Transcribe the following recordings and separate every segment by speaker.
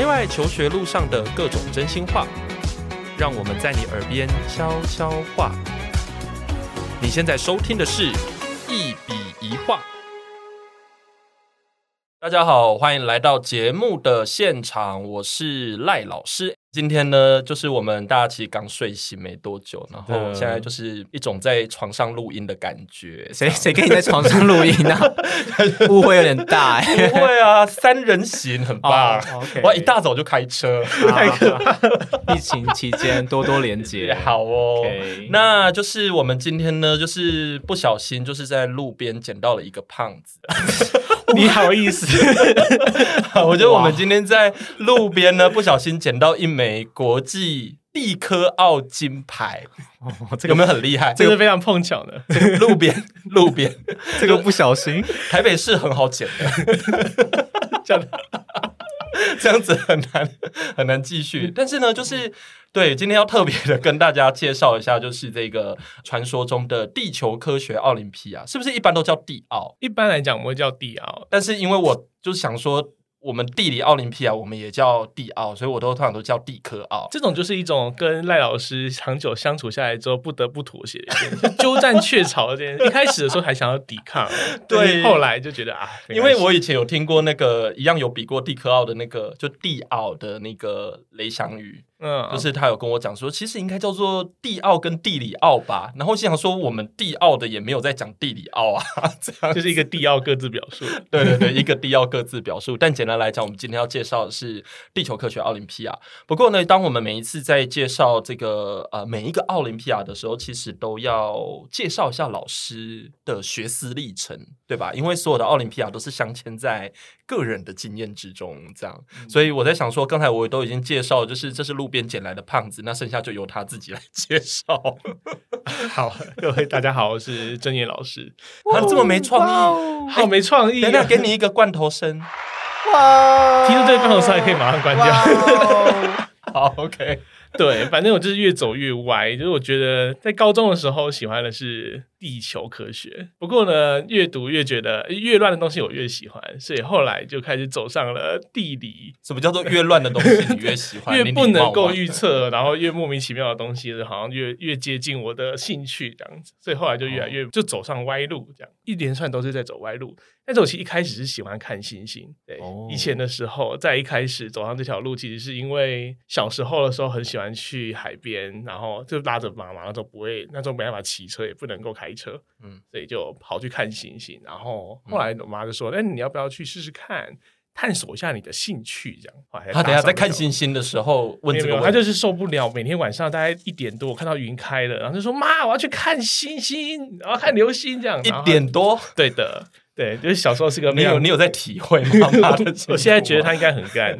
Speaker 1: 内外求学路上的各种真心话，让我们在你耳边悄悄话。你现在收听的是大家好，欢迎来到节目的现场，我是赖老师。今天呢，就是我们大家其实刚睡醒没多久，然后现在就是一种在床上录音的感觉。
Speaker 2: 谁谁跟你在床上录音呢？误会有点大哎。
Speaker 1: 不会啊，三人行很棒。
Speaker 2: Oh, okay.
Speaker 1: 我一大早就开车，
Speaker 2: 太可怕。疫情期间多多连接，
Speaker 1: 好哦。
Speaker 2: Okay.
Speaker 1: 那就是我们今天呢，就是不小心就是在路边捡到了一个胖子。
Speaker 2: 你好意思？
Speaker 1: 我觉得我们今天在路边呢，不小心捡到一枚国际地科奥金牌，
Speaker 2: 哦这个、
Speaker 1: 有没有很厉害？
Speaker 2: 这个非常碰巧的，
Speaker 1: 路边 路边，
Speaker 2: 这个不小心，
Speaker 1: 台北市很好捡的，这样这样子很难很难继续。但是呢，就是。对，今天要特别的跟大家介绍一下，就是这个传说中的地球科学奥林匹亚，是不是一般都叫地奥？
Speaker 3: 一般来讲，我们会叫地奥，
Speaker 1: 但是因为我就是想说。我们地理奥林匹亚，我们也叫地奥，所以我都通常都叫地科奥。
Speaker 3: 这种就是一种跟赖老师长久相处下来之后不得不妥协的一件，就鸠占鹊巢的这件事。一开始的时候还想要抵抗，对，后来就觉得啊，
Speaker 1: 因为我以前有听过那个一样有比过地科奥的那个，就地奥的那个雷翔宇，嗯，就是他有跟我讲说，其实应该叫做地奥跟地理奥吧。然后心想说，我们地奥的也没有在讲地理奥啊，这样
Speaker 3: 就是一个地奥各自表述。
Speaker 1: 对对对，一个地奥各自表述，但简单。来讲，我们今天要介绍的是地球科学奥林匹亚。不过呢，当我们每一次在介绍这个呃每一个奥林匹亚的时候，其实都要介绍一下老师的学思历程，对吧？因为所有的奥林匹亚都是镶嵌在个人的经验之中，这样。嗯、所以我在想说，刚才我都已经介绍，就是这是路边捡来的胖子，那剩下就由他自己来 介绍。
Speaker 3: 好，各位大家好，我是正彦老师。
Speaker 1: 他这么没创意，
Speaker 3: 好没创意、啊。
Speaker 1: 等下给你一个罐头声。
Speaker 3: 哇！听说这个罐头声可以马上关掉。
Speaker 1: 好，OK。
Speaker 3: 对，反正我就是越走越歪。就是我觉得在高中的时候喜欢的是地球科学，不过呢，越读越觉得越乱的东西我越喜欢，所以后来就开始走上了地理。
Speaker 1: 什么叫做越乱的东西你越喜欢？
Speaker 3: 越不能够预测，然后越莫名其妙的东西，好像越越接近我的兴趣这样子。所以后来就越来越就走上歪路，这样一连串都是在走歪路。但是我其实一开始是喜欢看星星。对，以前的时候，在一开始走上这条路，其实是因为小时候的时候很喜欢。去海边，然后就拉着妈妈，那时候不会，那时候没办法骑车，也不能够开车，嗯，所以就跑去看星星。然后后来我妈就说：“哎、嗯，你要不要去试试看，探索一下你的兴趣？”这样。
Speaker 1: 他等下在看星星的时候问这个问题，
Speaker 3: 他就是受不了，每天晚上大概一点多，我看到云开了，然后就说：“妈，我要去看星星，然后看流星。”这样
Speaker 1: 一点多，
Speaker 3: 对的。对，就是小时候是个
Speaker 1: 没有，你有在体会妈妈的？
Speaker 3: 我现在觉得他应该很干。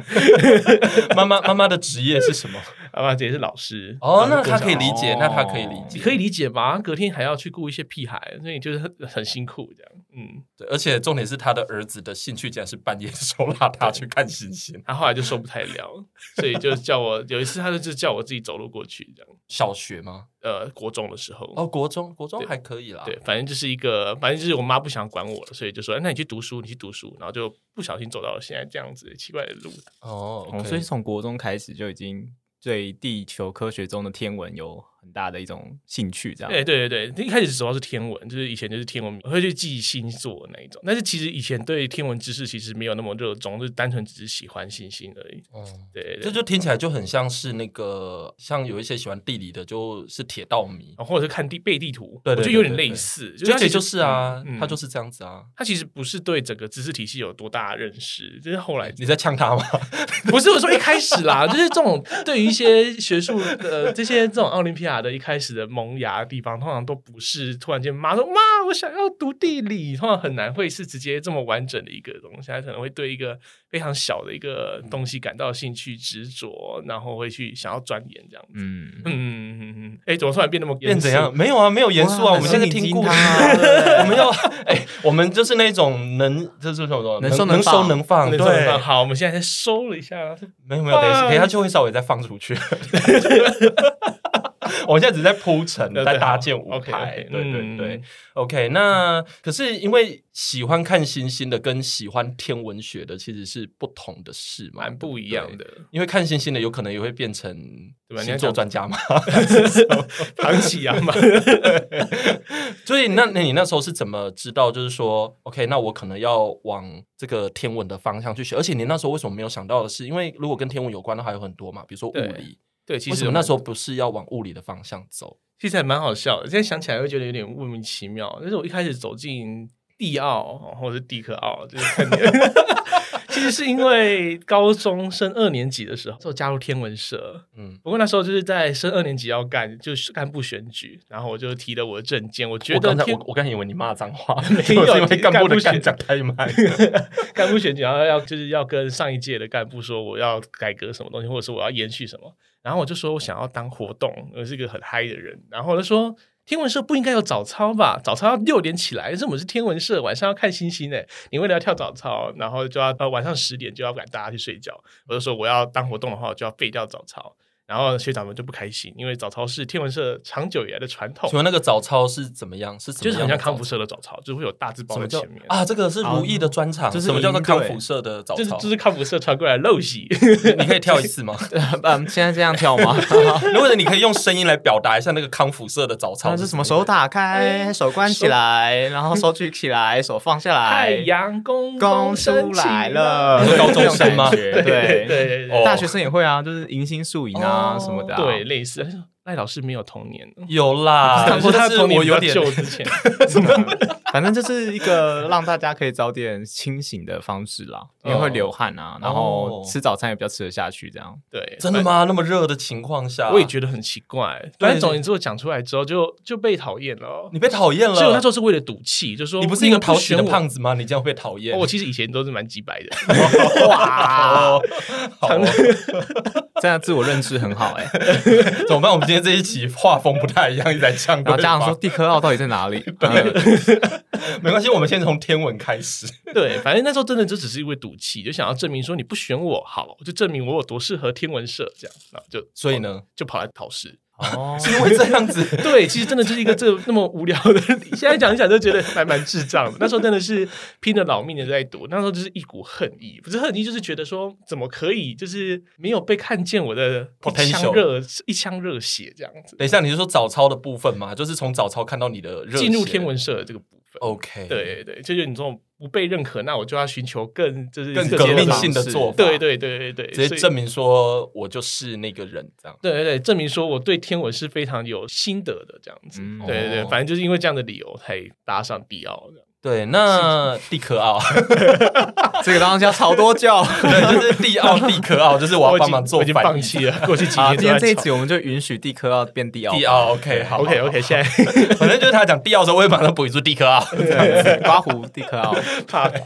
Speaker 1: 妈妈妈妈的职业是什么？
Speaker 3: 妈妈姐是老师。
Speaker 1: 哦，那他可以理解，那他可以理解，
Speaker 3: 可以理解吧？隔天还要去顾一些屁孩，所以就是很很辛苦这样。嗯，
Speaker 1: 对，而且重点是他的儿子的兴趣竟然是半夜的时候拉他去看星星，
Speaker 3: 他后来就受不太了，所以就叫我有一次，他就叫我自己走路过去这样。
Speaker 1: 小学吗？
Speaker 3: 呃，国中的时候
Speaker 1: 哦，国中国中还可以啦。
Speaker 3: 对，反正就是一个，反正就是我妈不想管我了，所以就说，那你去读书，你去读书，然后就不小心走到了现在这样子奇怪的路。
Speaker 2: 哦，okay 哦，所以从国中开始就已经最地球科学中的天文有很大的一种兴趣，这样。
Speaker 3: 对对对对，一开始主要是天文，就是以前就是天文，我会去记星座那一种。但是其实以前对天文知识其实没有那么热衷，就是单纯只是喜欢星星而已。嗯，对，对，对，
Speaker 1: 这就听起来就很像是那个，像有一些喜欢地理的，就是铁道迷，
Speaker 3: 或者是看地背地图，
Speaker 1: 对，对，对，对，对，
Speaker 3: 就有点类似。
Speaker 1: 就这就是啊，他就是这样子啊。
Speaker 3: 他其实不是对整个知识体系有多大的认识，就是后来
Speaker 1: 你在呛他吗？
Speaker 3: 不是，我说一开始啦，就是这种对于一些学术的这些这种奥林匹亚的一开始的萌芽的地方，通常都不是突然间妈说妈，我想要读地理，通常很难会是直接这么完整的一个东西，他可能会对一个非常小的一个东西感到兴趣执着，然后会去想要钻研这样子。嗯。嗯嗯嗯，哎、欸，怎么突然变那么
Speaker 1: 变怎样？没有啊，没有严肃啊，我们现在听故事，我们要哎、欸，我们就是那种能就是什么能收能收能放，对，
Speaker 3: 好，我们现在先收了一下，
Speaker 1: 没有没有，等一下等一下就会稍微再放出去。我现在只是在
Speaker 3: 铺陈，
Speaker 1: 在搭建舞台。对对
Speaker 3: 嗯
Speaker 1: 对，OK。那可是因为喜欢看星星的跟喜欢天文学的其实是不同的事嘛，
Speaker 3: 蛮不一样的。
Speaker 1: 因为看星星的有可能也会变成星座专家嘛，
Speaker 3: 唐启阳嘛。
Speaker 1: 所以那那你那时候是怎么知道？就是说，OK，那我可能要往这个天文的方向去学。而且你那时候为什么没有想到的是，因为如果跟天文有关的还有很多嘛，比如说物理。
Speaker 3: 对，其
Speaker 1: 实我那时候不是要往物理的方向走？
Speaker 3: 其实还蛮好笑的，现在想起来会觉得有点莫名其妙。但是我一开始走进地奥或者是地科奥，就是看你。其实是因为高中升二年级的时候，就加入天文社。嗯，不过那时候就是在升二年级要干，就是干部选举，然后我就提了我的证件。我觉得
Speaker 1: 我刚才我我刚以为你骂脏话，
Speaker 3: 没有，
Speaker 1: 因为干部的干讲太慢。
Speaker 3: 干部选举，然后要就是要跟上一届的干部说我要改革什么东西，或者说我要延续什么。然后我就说我想要当活动，我是一个很嗨的人。然后我就说。天文社不应该有早操吧？早操要六点起来，但是我们是天文社，晚上要看星星诶。你为了要跳早操，然后就要到晚上十点就要赶大家去睡觉。我就说我要当活动的话，我就要废掉早操。然后学长们就不开心，因为早操是天文社长久以来的传统。
Speaker 1: 请问那个早操是怎么样？是怎么样
Speaker 3: 就是很像康复社的早操，就是会有大字报在前面
Speaker 1: 啊。这个是如意的专场，
Speaker 2: 就是
Speaker 1: 什么叫做康复社的早操？
Speaker 3: 就是就是康复社传过来陋习。
Speaker 1: 你可以跳一次吗？
Speaker 2: 嗯，现在这样跳吗？
Speaker 1: 或者你可以用声音来表达一下那个康复社的早操
Speaker 2: 是什么？手打开，手关起来，然后手举起来，手放下来。
Speaker 3: 太阳公
Speaker 2: 公出来了，
Speaker 1: 高中生吗？
Speaker 2: 对对
Speaker 3: 对，
Speaker 2: 大学生也会啊，就是迎新宿营啊什么的。
Speaker 3: 对。类似，赖老师没有童年，
Speaker 1: 有啦，
Speaker 3: 但是他童年
Speaker 1: 我有点
Speaker 3: 旧之前，
Speaker 2: 反正就是一个让大家可以早点清醒的方式啦，因为会流汗啊，然后吃早餐也比较吃得下去，这样。
Speaker 3: 对，
Speaker 1: 真的吗？那么热的情况下，
Speaker 3: 我也觉得很奇怪。但总言之，我讲出来之后就就被讨厌了。
Speaker 1: 你被讨厌了？
Speaker 3: 所以我那时候是为了赌气，就说
Speaker 1: 你不是一个讨喜的胖子吗？你这样被讨厌？
Speaker 3: 我其实以前都是蛮机掰的。
Speaker 2: 哇，好这样自我认知很好哎。
Speaker 1: 怎么办？我们今天这一期画风不太一样，一直在呛。
Speaker 2: 然后家长说地科奥到底在哪里？
Speaker 1: 没关系，我们先从天文开始。
Speaker 3: 对，反正那时候真的就只是因为赌气，就想要证明说你不选我，好，就证明我有多适合天文社这样。然后就
Speaker 1: 所以呢，
Speaker 3: 就跑来考试。
Speaker 1: 哦，是因为这样子。
Speaker 3: 对，其实真的就是一个这那么无聊的，现在讲一讲就觉得还蛮智障的。那时候真的是拼了老命的在读，那时候就是一股恨意，不是恨意，就是觉得说怎么可以，就是没有被看见我的一腔热一腔热血这样子。
Speaker 1: 等一下，你是说早操的部分吗？就是从早操看到你的热
Speaker 3: 进入天文社的这个部分。
Speaker 1: OK，
Speaker 3: 对对，就是你这种不被认可，那我就要寻求更就是
Speaker 1: 更革命性的做法。
Speaker 3: 对对对对对，
Speaker 1: 直接证明说我就是那个人这样。
Speaker 3: 对对对，证明说我对天文是非常有心得的这样子。嗯、对对对，反正就是因为这样的理由才搭上迪奥的。
Speaker 1: 对，那 地科奥
Speaker 2: 这个当时要吵多叫？
Speaker 1: 对，就是地奥地科奥，就是我要帮忙做，
Speaker 3: 我已经放弃了。过去几年，
Speaker 2: 今天这一集我们就允许地科奥变地奥。
Speaker 1: 地奥，OK，好
Speaker 3: ，OK OK。现在
Speaker 1: 反正就是他讲地奥的时候，我也马上补一句地科奥，
Speaker 2: 刮胡地科奥，
Speaker 3: 怕到。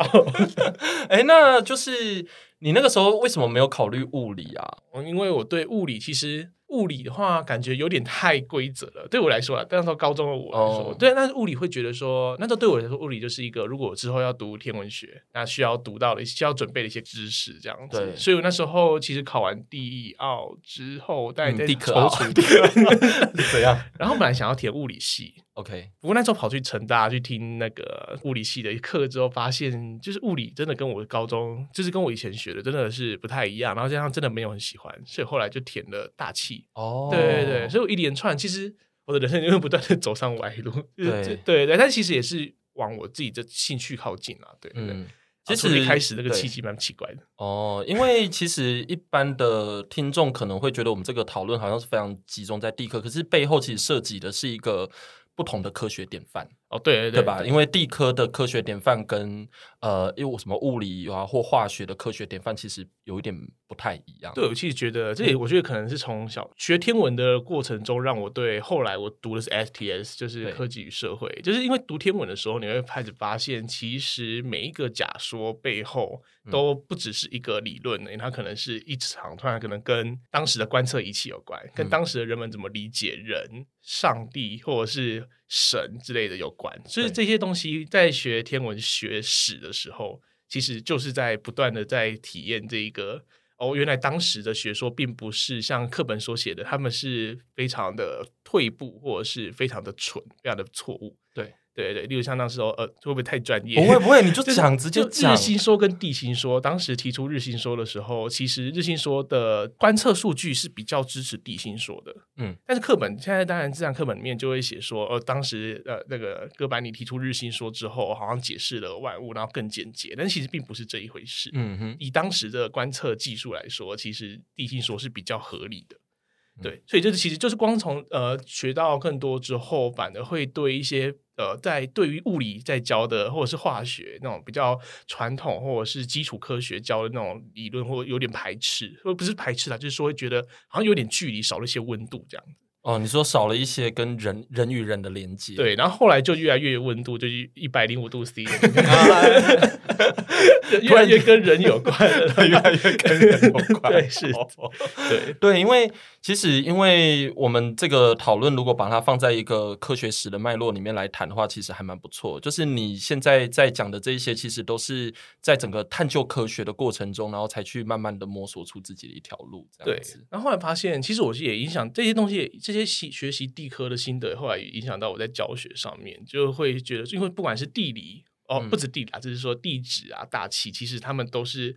Speaker 1: 哎，那就是你那个时候为什么没有考虑物理啊？
Speaker 3: 因为我对物理其实。物理的话，感觉有点太规则了。对我来说啊，但是到高中的我来说，oh. 对，但是物理会觉得说，那时候对我来说，物理就是一个，如果我之后要读天文学，那需要读到的、需要准备的一些知识，这样子。对，所以我那时候其实考完地奥之后，在在踌躇，
Speaker 1: 怎 样？
Speaker 3: 然后本来想要填物理系。
Speaker 1: OK，
Speaker 3: 不过那时候跑去成大去听那个物理系的课之后，发现就是物理真的跟我高中就是跟我以前学的真的是不太一样，然后加上真的没有很喜欢，所以后来就填了大气。哦，对对对，所以我一连串其实我的人生就会不断的走上歪路。对对对，但其实也是往我自己的兴趣靠近啊。对对对，嗯、其实一开始那个契机蛮奇怪的。
Speaker 1: 哦，因为其实一般的听众可能会觉得我们这个讨论好像是非常集中在地科，可是背后其实涉及的是一个。不同的科学典范。
Speaker 3: 哦，对对对，
Speaker 1: 对吧？因为地科的科学典范跟呃，因为什么物理啊或化学的科学典范其实有一点不太一样。
Speaker 3: 对，我其实觉得这也我觉得可能是从小学天文的过程中，让我对后来我读的是 STS，就是科技与社会，就是因为读天文的时候，你会开始发现，其实每一个假说背后都不只是一个理论，因为它可能是一场突然可能跟当时的观测仪器有关，跟当时的人们怎么理解人。上帝或者是神之类的有关，所以这些东西在学天文学史的时候，其实就是在不断的在体验这一个哦，原来当时的学说并不是像课本所写的，他们是非常的退步，或者是非常的蠢，非常的错误。
Speaker 1: 对。
Speaker 3: 对对，例如像那时候，呃，会不会太专业？
Speaker 1: 不会不会，你就 讲直接讲。
Speaker 3: 日心说跟地心说，当时提出日心说的时候，其实日心说的观测数据是比较支持地心说的。嗯，但是课本现在当然自然课本里面就会写说，呃，当时呃那个哥白尼提出日心说之后，好像解释了万物，然后更简洁，但其实并不是这一回事。嗯哼，以当时的观测技术来说，其实地心说是比较合理的。对，所以就是其实就是光从呃学到更多之后，反而会对一些呃在对于物理在教的或者是化学那种比较传统或者是基础科学教的那种理论，或有点排斥，或不是排斥啦，就是说会觉得好像有点距离，少了一些温度这样子。
Speaker 1: 哦，你说少了一些跟人人与人的连接，
Speaker 3: 对，然后后来就越来越有温度，就一百零五度 C，越来越跟人有关了，
Speaker 1: 越来越跟人有关，
Speaker 3: 对，是，对
Speaker 1: 对，因为其实因为我们这个讨论，如果把它放在一个科学史的脉络里面来谈的话，其实还蛮不错。就是你现在在讲的这一些，其实都是在整个探究科学的过程中，然后才去慢慢的摸索出自己的一条路，这样子。
Speaker 3: 然后后来发现，其实我是也影响这些东西也，这。这些习学习地科的心得，后来也影响到我在教学上面，就会觉得，因为不管是地理哦，不止地理啊，就是说地质啊、大气，其实他们都是，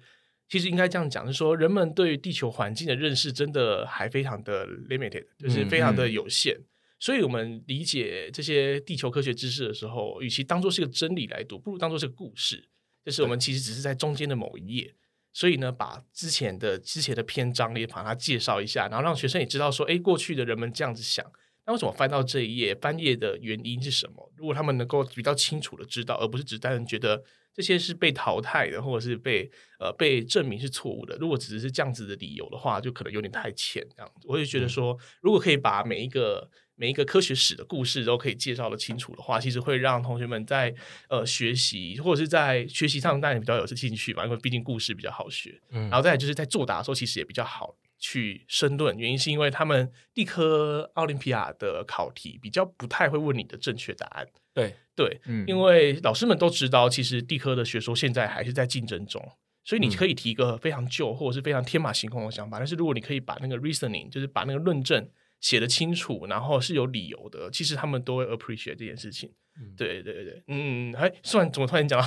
Speaker 3: 其实应该这样讲，就是说人们对地球环境的认识真的还非常的 limited，就是非常的有限。嗯嗯。所以，我们理解这些地球科学知识的时候，与其当做是个真理来读，不如当做是个故事，就是我们其实只是在中间的某一页。所以呢，把之前的之前的篇章也把它介绍一下，然后让学生也知道说，哎，过去的人们这样子想，那为什么翻到这一页，翻页的原因是什么？如果他们能够比较清楚的知道，而不是只单纯觉得这些是被淘汰的，或者是被呃被证明是错误的，如果只是这样子的理由的话，就可能有点太浅。这样子，我就觉得说，如果可以把每一个。每一个科学史的故事都可以介绍的清楚的话，其实会让同学们在呃学习或者是在学习上当然比较有兴趣吧，因为毕竟故事比较好学。嗯，然后再来就是在作答的时候，其实也比较好去申论。原因是因为他们地科奥林匹亚的考题比较不太会问你的正确答案。
Speaker 1: 对
Speaker 3: 对，嗯，因为老师们都知道，其实地科的学说现在还是在竞争中，所以你可以提一个非常旧或者是非常天马行空的想法，但是如果你可以把那个 reasoning，就是把那个论证。写的清楚，然后是有理由的。其实他们都会 appreciate 这件事情。嗯、对对对，嗯，哎，算怎么突然讲？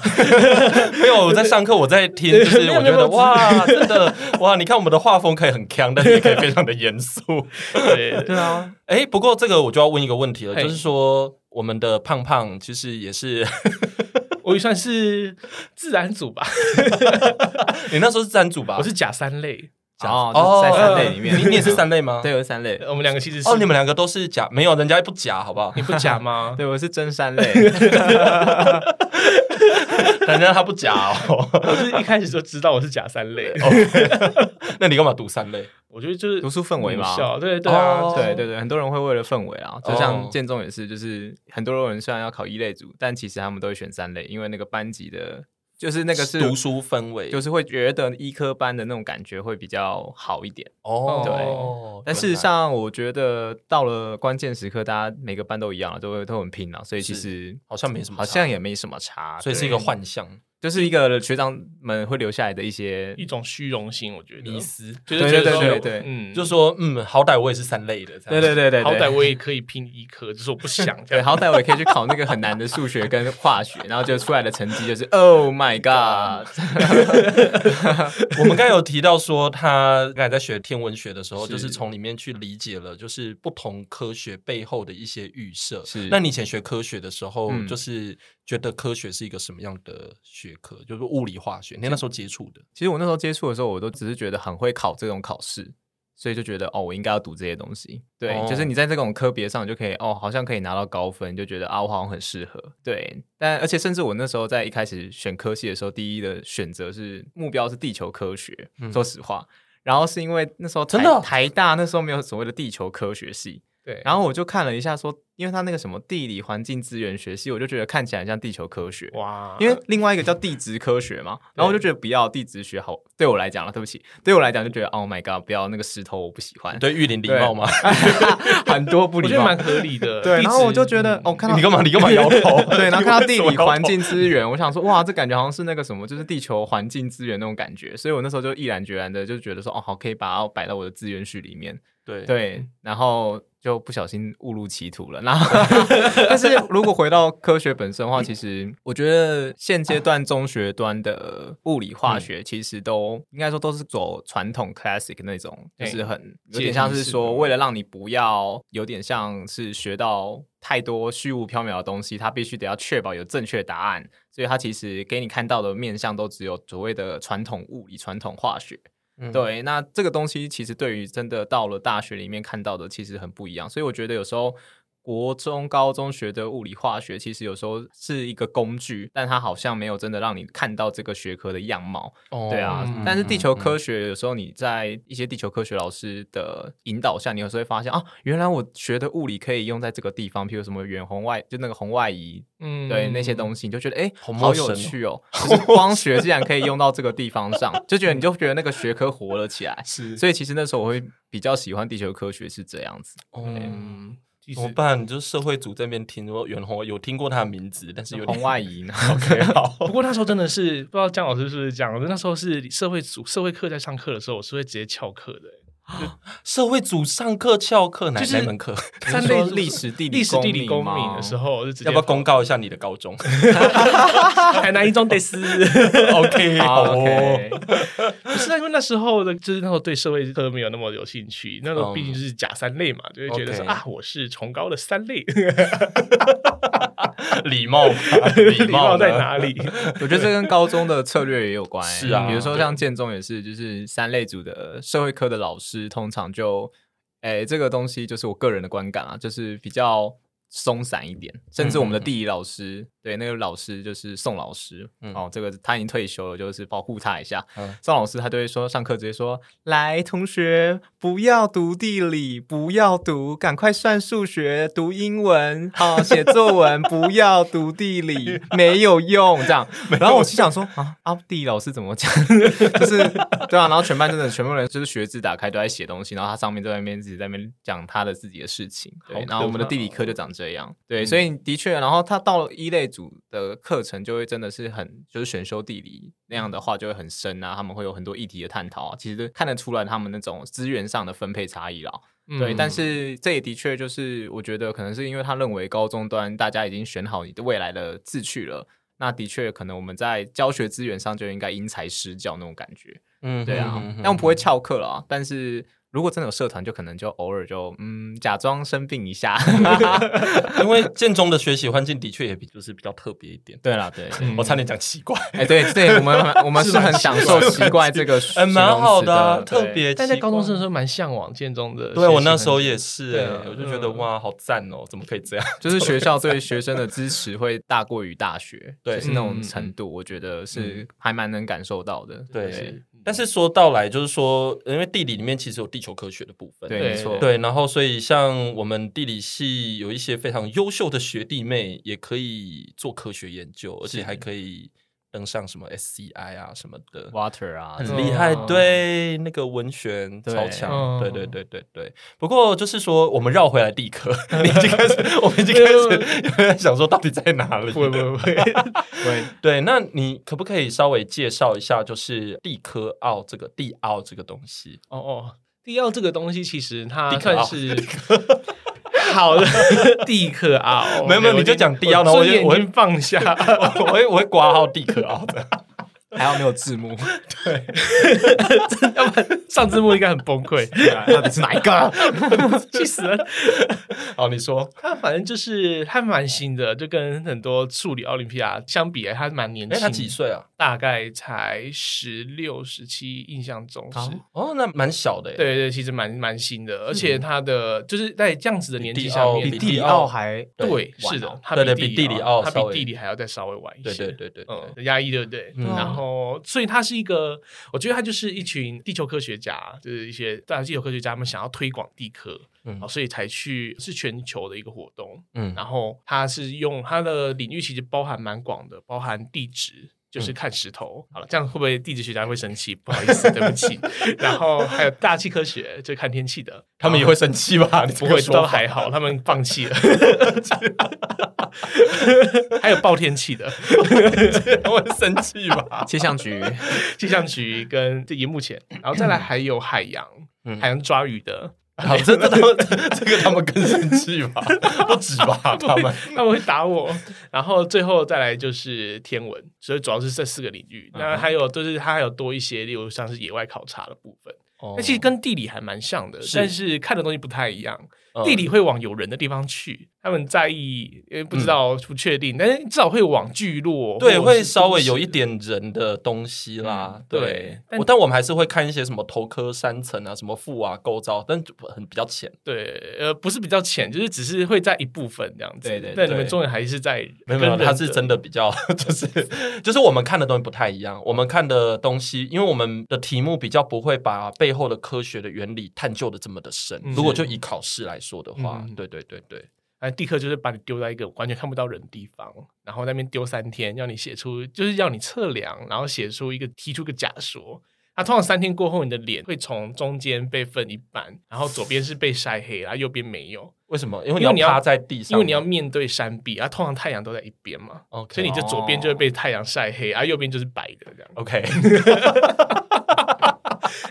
Speaker 1: 没有，我在上课，我在听，就是我觉得哇，真的哇，你看我们的画风可以很锵，但是也可以非常的严肃。
Speaker 3: 对
Speaker 1: 对啊，哎，不过这个我就要问一个问题了，就是说我们的胖胖其实也是，
Speaker 3: 我也算是自然组吧。
Speaker 1: 你那时候是自然组吧？
Speaker 3: 我是假三类。
Speaker 2: 哦，就是在三类里面，
Speaker 1: 你你也是三类吗？
Speaker 2: 对，我是三类。
Speaker 3: 我们两个其实是
Speaker 1: 哦，你们两个都是假，没有人家不假，好不好？
Speaker 3: 你不假吗？
Speaker 2: 对，我是真三类。
Speaker 1: 人家他不假哦，
Speaker 3: 我是一开始就知道我是假三类。
Speaker 1: 那你干嘛读三类？
Speaker 3: 我觉得就是
Speaker 2: 读书氛围嘛。
Speaker 3: 对对啊，
Speaker 2: 对对对，很多人会为了氛围啊，就像建中也是，就是很多人虽然要考一类组，但其实他们都会选三类，因为那个班级的。就是那个是
Speaker 1: 读书氛围，
Speaker 2: 就是会觉得医科班的那种感觉会比较好一点
Speaker 1: 哦。
Speaker 2: 对，但事实上我觉得到了关键时刻，大家每个班都一样，都会都很拼啊，所以其实
Speaker 1: 好像没什么，
Speaker 2: 好像也没什么差，
Speaker 1: 所以是一个幻象。
Speaker 2: 就是一个学长们会留下来的一些
Speaker 3: 一种虚荣心，我觉得
Speaker 1: 迷思，
Speaker 3: 就是觉得
Speaker 2: 对对
Speaker 3: 嗯，
Speaker 1: 就说嗯，好歹我也是三类的，
Speaker 2: 对对对对，
Speaker 3: 好歹我也可以拼医科，就是我不 想，
Speaker 2: 对，好歹我也可以去考那个很难的数学跟化学，然后就出来的成绩就是 Oh my God！
Speaker 1: 我们刚才有提到说，他刚才在学天文学的时候，就是从里面去理解了，就是不同科学背后的一些预设。
Speaker 2: 是，
Speaker 1: 那你以前学科学的时候，就是。觉得科学是一个什么样的学科？就是物理化学。你那时候接触的，
Speaker 2: 其实我那时候接触的时候，我都只是觉得很会考这种考试，所以就觉得哦，我应该要读这些东西。对，哦、就是你在这种科别上就可以哦，好像可以拿到高分，就觉得啊，我好像很适合。对，但而且甚至我那时候在一开始选科系的时候，第一的选择是目标是地球科学。嗯、说实话，然后是因为那时候台真的台大那时候没有所谓的地球科学系。
Speaker 3: 对，
Speaker 2: 然后我就看了一下说，说因为他那个什么地理环境资源学系，我就觉得看起来很像地球科学
Speaker 3: 哇。
Speaker 2: 因为另外一个叫地质科学嘛，然后我就觉得不要地质学好，对我来讲了，对不起，对我来讲就觉得 Oh my God，不要那个石头，我不喜欢。
Speaker 1: 对玉林礼貌吗？
Speaker 2: 很多不礼貌，
Speaker 3: 我觉得蛮合理的。
Speaker 2: 对，然后我就觉得哦，看到
Speaker 1: 你干嘛？你干嘛摇头？
Speaker 2: 对，然后看到地理环境资源，我想说哇，这感觉好像是那个什么，就是地球环境资源那种感觉，所以我那时候就毅然决然的就觉得说哦，好，可以把它摆到我的资源序里面。
Speaker 1: 对
Speaker 2: 对，然后。就不小心误入歧途了。然后，但是如果回到科学本身的话，其实我觉得现阶段中学端的物理化学其实都应该说都是走传统 classic 那种，就是很有点像是说，为了让你不要有点像是学到太多虚无缥缈的东西，它必须得要确保有正确答案，所以它其实给你看到的面向都只有所谓的传统物理、传统化学。对，那这个东西其实对于真的到了大学里面看到的，其实很不一样，所以我觉得有时候。国中、高中学的物理化学，其实有时候是一个工具，但它好像没有真的让你看到这个学科的样貌。哦、对啊，嗯、但是地球科学有时候你在一些地球科学老师的引导下，你有时候会发现啊，原来我学的物理可以用在这个地方，譬如什么远红外，就那个红外仪，嗯，对那些东西，你就觉得哎，好有趣哦，就是光学竟然可以用到这个地方上，就觉得你就觉得那个学科活了起来。是，所以其实那时候我会比较喜欢地球科学是这样子。
Speaker 1: 嗯。怎么办？就是社会组这边听说袁弘有听过他的名字，但是有
Speaker 2: 红外仪呢。
Speaker 1: OK，好。
Speaker 3: 不过那时候真的是不知道姜老师是不是讲，那时候是社会组社会课在上课的时候，我是会直接翘课的。
Speaker 1: 社会组上课翘课，哪哪门课？
Speaker 3: 三类历史、地理、历史、地理、公民的时候，
Speaker 1: 要不要公告一下你的高中？
Speaker 3: 海南一中得斯。
Speaker 1: OK，好
Speaker 3: ，OK。不是因为那时候的，就是那时候对社会课没有那么有兴趣。那时候毕竟是假三类嘛，就会觉得说啊，我是崇高的三类。
Speaker 1: 礼貌，
Speaker 3: 礼貌在哪里？
Speaker 2: 我觉得这跟高中的策略也有关。是啊，比如说像建中也是，就是三类组的社会科的老师。通常就，哎、欸，这个东西就是我个人的观感啊，就是比较松散一点，甚至我们的地理老师。对，那个老师就是宋老师，嗯、哦，这个他已经退休了，就是保护他一下。嗯、宋老师他就会说，上课直接说：“来，同学，不要读地理，不要读，赶快算数学，读英文，好、哦，写作文，不要读地理，没有用。”这样，然后我心想说：“啊，啊，地理老师怎么讲？就是对啊。”然后全班真的全部人就是学字打开都在写东西，然后他上面在那边自己在那边讲他的自己的事情。对，然后我们的地理课就长这样。对，所以的确，然后他到了一类。组的课程就会真的是很，就是选修地理那样的话就会很深啊，他们会有很多议题的探讨啊，其实看得出来他们那种资源上的分配差异了。嗯、对，但是这也的确就是我觉得可能是因为他认为高中端大家已经选好你的未来的志趣了，那的确可能我们在教学资源上就应该因材施教那种感觉。嗯，对啊，但我不会翘课了啊，但是。如果真的有社团，就可能就偶尔就嗯假装生病一下，
Speaker 1: 因为建中的学习环境的确也比就是比较特别一点。
Speaker 2: 对啦，对，
Speaker 1: 我差点讲奇怪。
Speaker 2: 哎，对对，我们我们是很享受奇怪这个，
Speaker 1: 嗯，蛮好的，特别。
Speaker 3: 但在高中生的时候蛮向往建中的，
Speaker 1: 对我那时候也是，哎，我就觉得哇，好赞哦，怎么可以这样？
Speaker 2: 就是学校对学生的支持会大过于大学，对，是那种程度，我觉得是还蛮能感受到的，
Speaker 1: 对。但是说到来，就是说，因为地理里面其实有地球科学的部分，
Speaker 2: 对，没错，
Speaker 1: 对，然后所以像我们地理系有一些非常优秀的学弟妹，也可以做科学研究，而且还可以。登上什么 SCI 啊什么的
Speaker 2: ，Water 啊，
Speaker 1: 很厉害。对，那个文学超强。对对对对对。不过就是说，我们绕回来地科，你已经开始，我们已经开始想说，到底在哪里？
Speaker 3: 会不会？
Speaker 1: 对 对。那你可不可以稍微介绍一下，就是地科奥这个地奥这个东西？
Speaker 3: 哦哦，地奥这个东西其实它算是。好的，地科奥，
Speaker 1: 没有没有，你就讲地奥，然后我就我会
Speaker 3: 放下，
Speaker 1: 我会我会挂号地科奥的，
Speaker 2: 还好没有字幕，
Speaker 3: 对，要不然上字幕应该很崩溃，
Speaker 2: 到底是哪一个？
Speaker 3: 气死了！
Speaker 1: 好，你说，
Speaker 3: 他反正就是他蛮新的，就跟很多处理奥林匹亚相比，他蛮年轻。
Speaker 1: 他几岁啊？
Speaker 3: 大概才十六、十七，印象中是
Speaker 1: 哦，那蛮小的。
Speaker 3: 对对，其实蛮蛮新的，而且他的就是在这样子的年纪下面，
Speaker 2: 比地理奥还
Speaker 3: 对，是的，他
Speaker 1: 比地理奥，
Speaker 3: 他比地理还要再稍微晚一些。
Speaker 1: 对对对对，
Speaker 3: 嗯，压抑对不对？然后，所以他是一个，我觉得他就是一群地球科学家，就是一些大地球科学家们想要推广地科。嗯，所以才去是全球的一个活动，嗯，然后它是用它的领域其实包含蛮广的，包含地质，就是看石头，好了，这样会不会地质学家会生气？不好意思，对不起。然后还有大气科学，就看天气的，
Speaker 1: 他们也会生气吧？
Speaker 3: 不会，都还好，他们放弃了。还有报天气的，
Speaker 1: 他会生气吧？
Speaker 2: 气象局，
Speaker 3: 气象局跟这荧幕前，然后再来还有海洋，海洋抓鱼的。
Speaker 1: 好，这这他们这个他们更生气吧？不止吧？他们
Speaker 3: 他们会打我。然后最后再来就是天文，所以主要是这四个领域。那还有就是它还有多一些，例如像是野外考察的部分。那其实跟地理还蛮像的，但是看的东西不太一样。地理会往有人的地方去，他们在意，因为不知道不确定，但是至少会往聚落，
Speaker 1: 对，会稍微有一点人的东西啦。对，但我们还是会看一些什么头科三层啊，什么腹啊构造，但很比较浅。
Speaker 3: 对，呃，不是比较浅，就是只是会在一部分这样子。对对，但你们重点还是在
Speaker 1: 没有没有，它是真的比较，就是 就是我们看的东西不太一样。我们看的东西，因为我们的题目比较不会把背后的科学的原理探究的这么的深。如果就以考试来说的话，嗯、对对对对，
Speaker 3: 哎，地科就是把你丢在一个完全看不到人的地方，然后那边丢三天，要你写出，就是要你测量，然后写出一个提出个假说。那、啊、通常三天过后，你的脸会从中间被分一半，然后左边是被晒黑，然后右边没有。
Speaker 1: 为什么？因为你要趴在地上，
Speaker 3: 因为你要面对山壁啊。通常太阳都在一边嘛.所以你就左边就会被太阳晒黑，而、啊、右边就是白的这样。
Speaker 1: OK。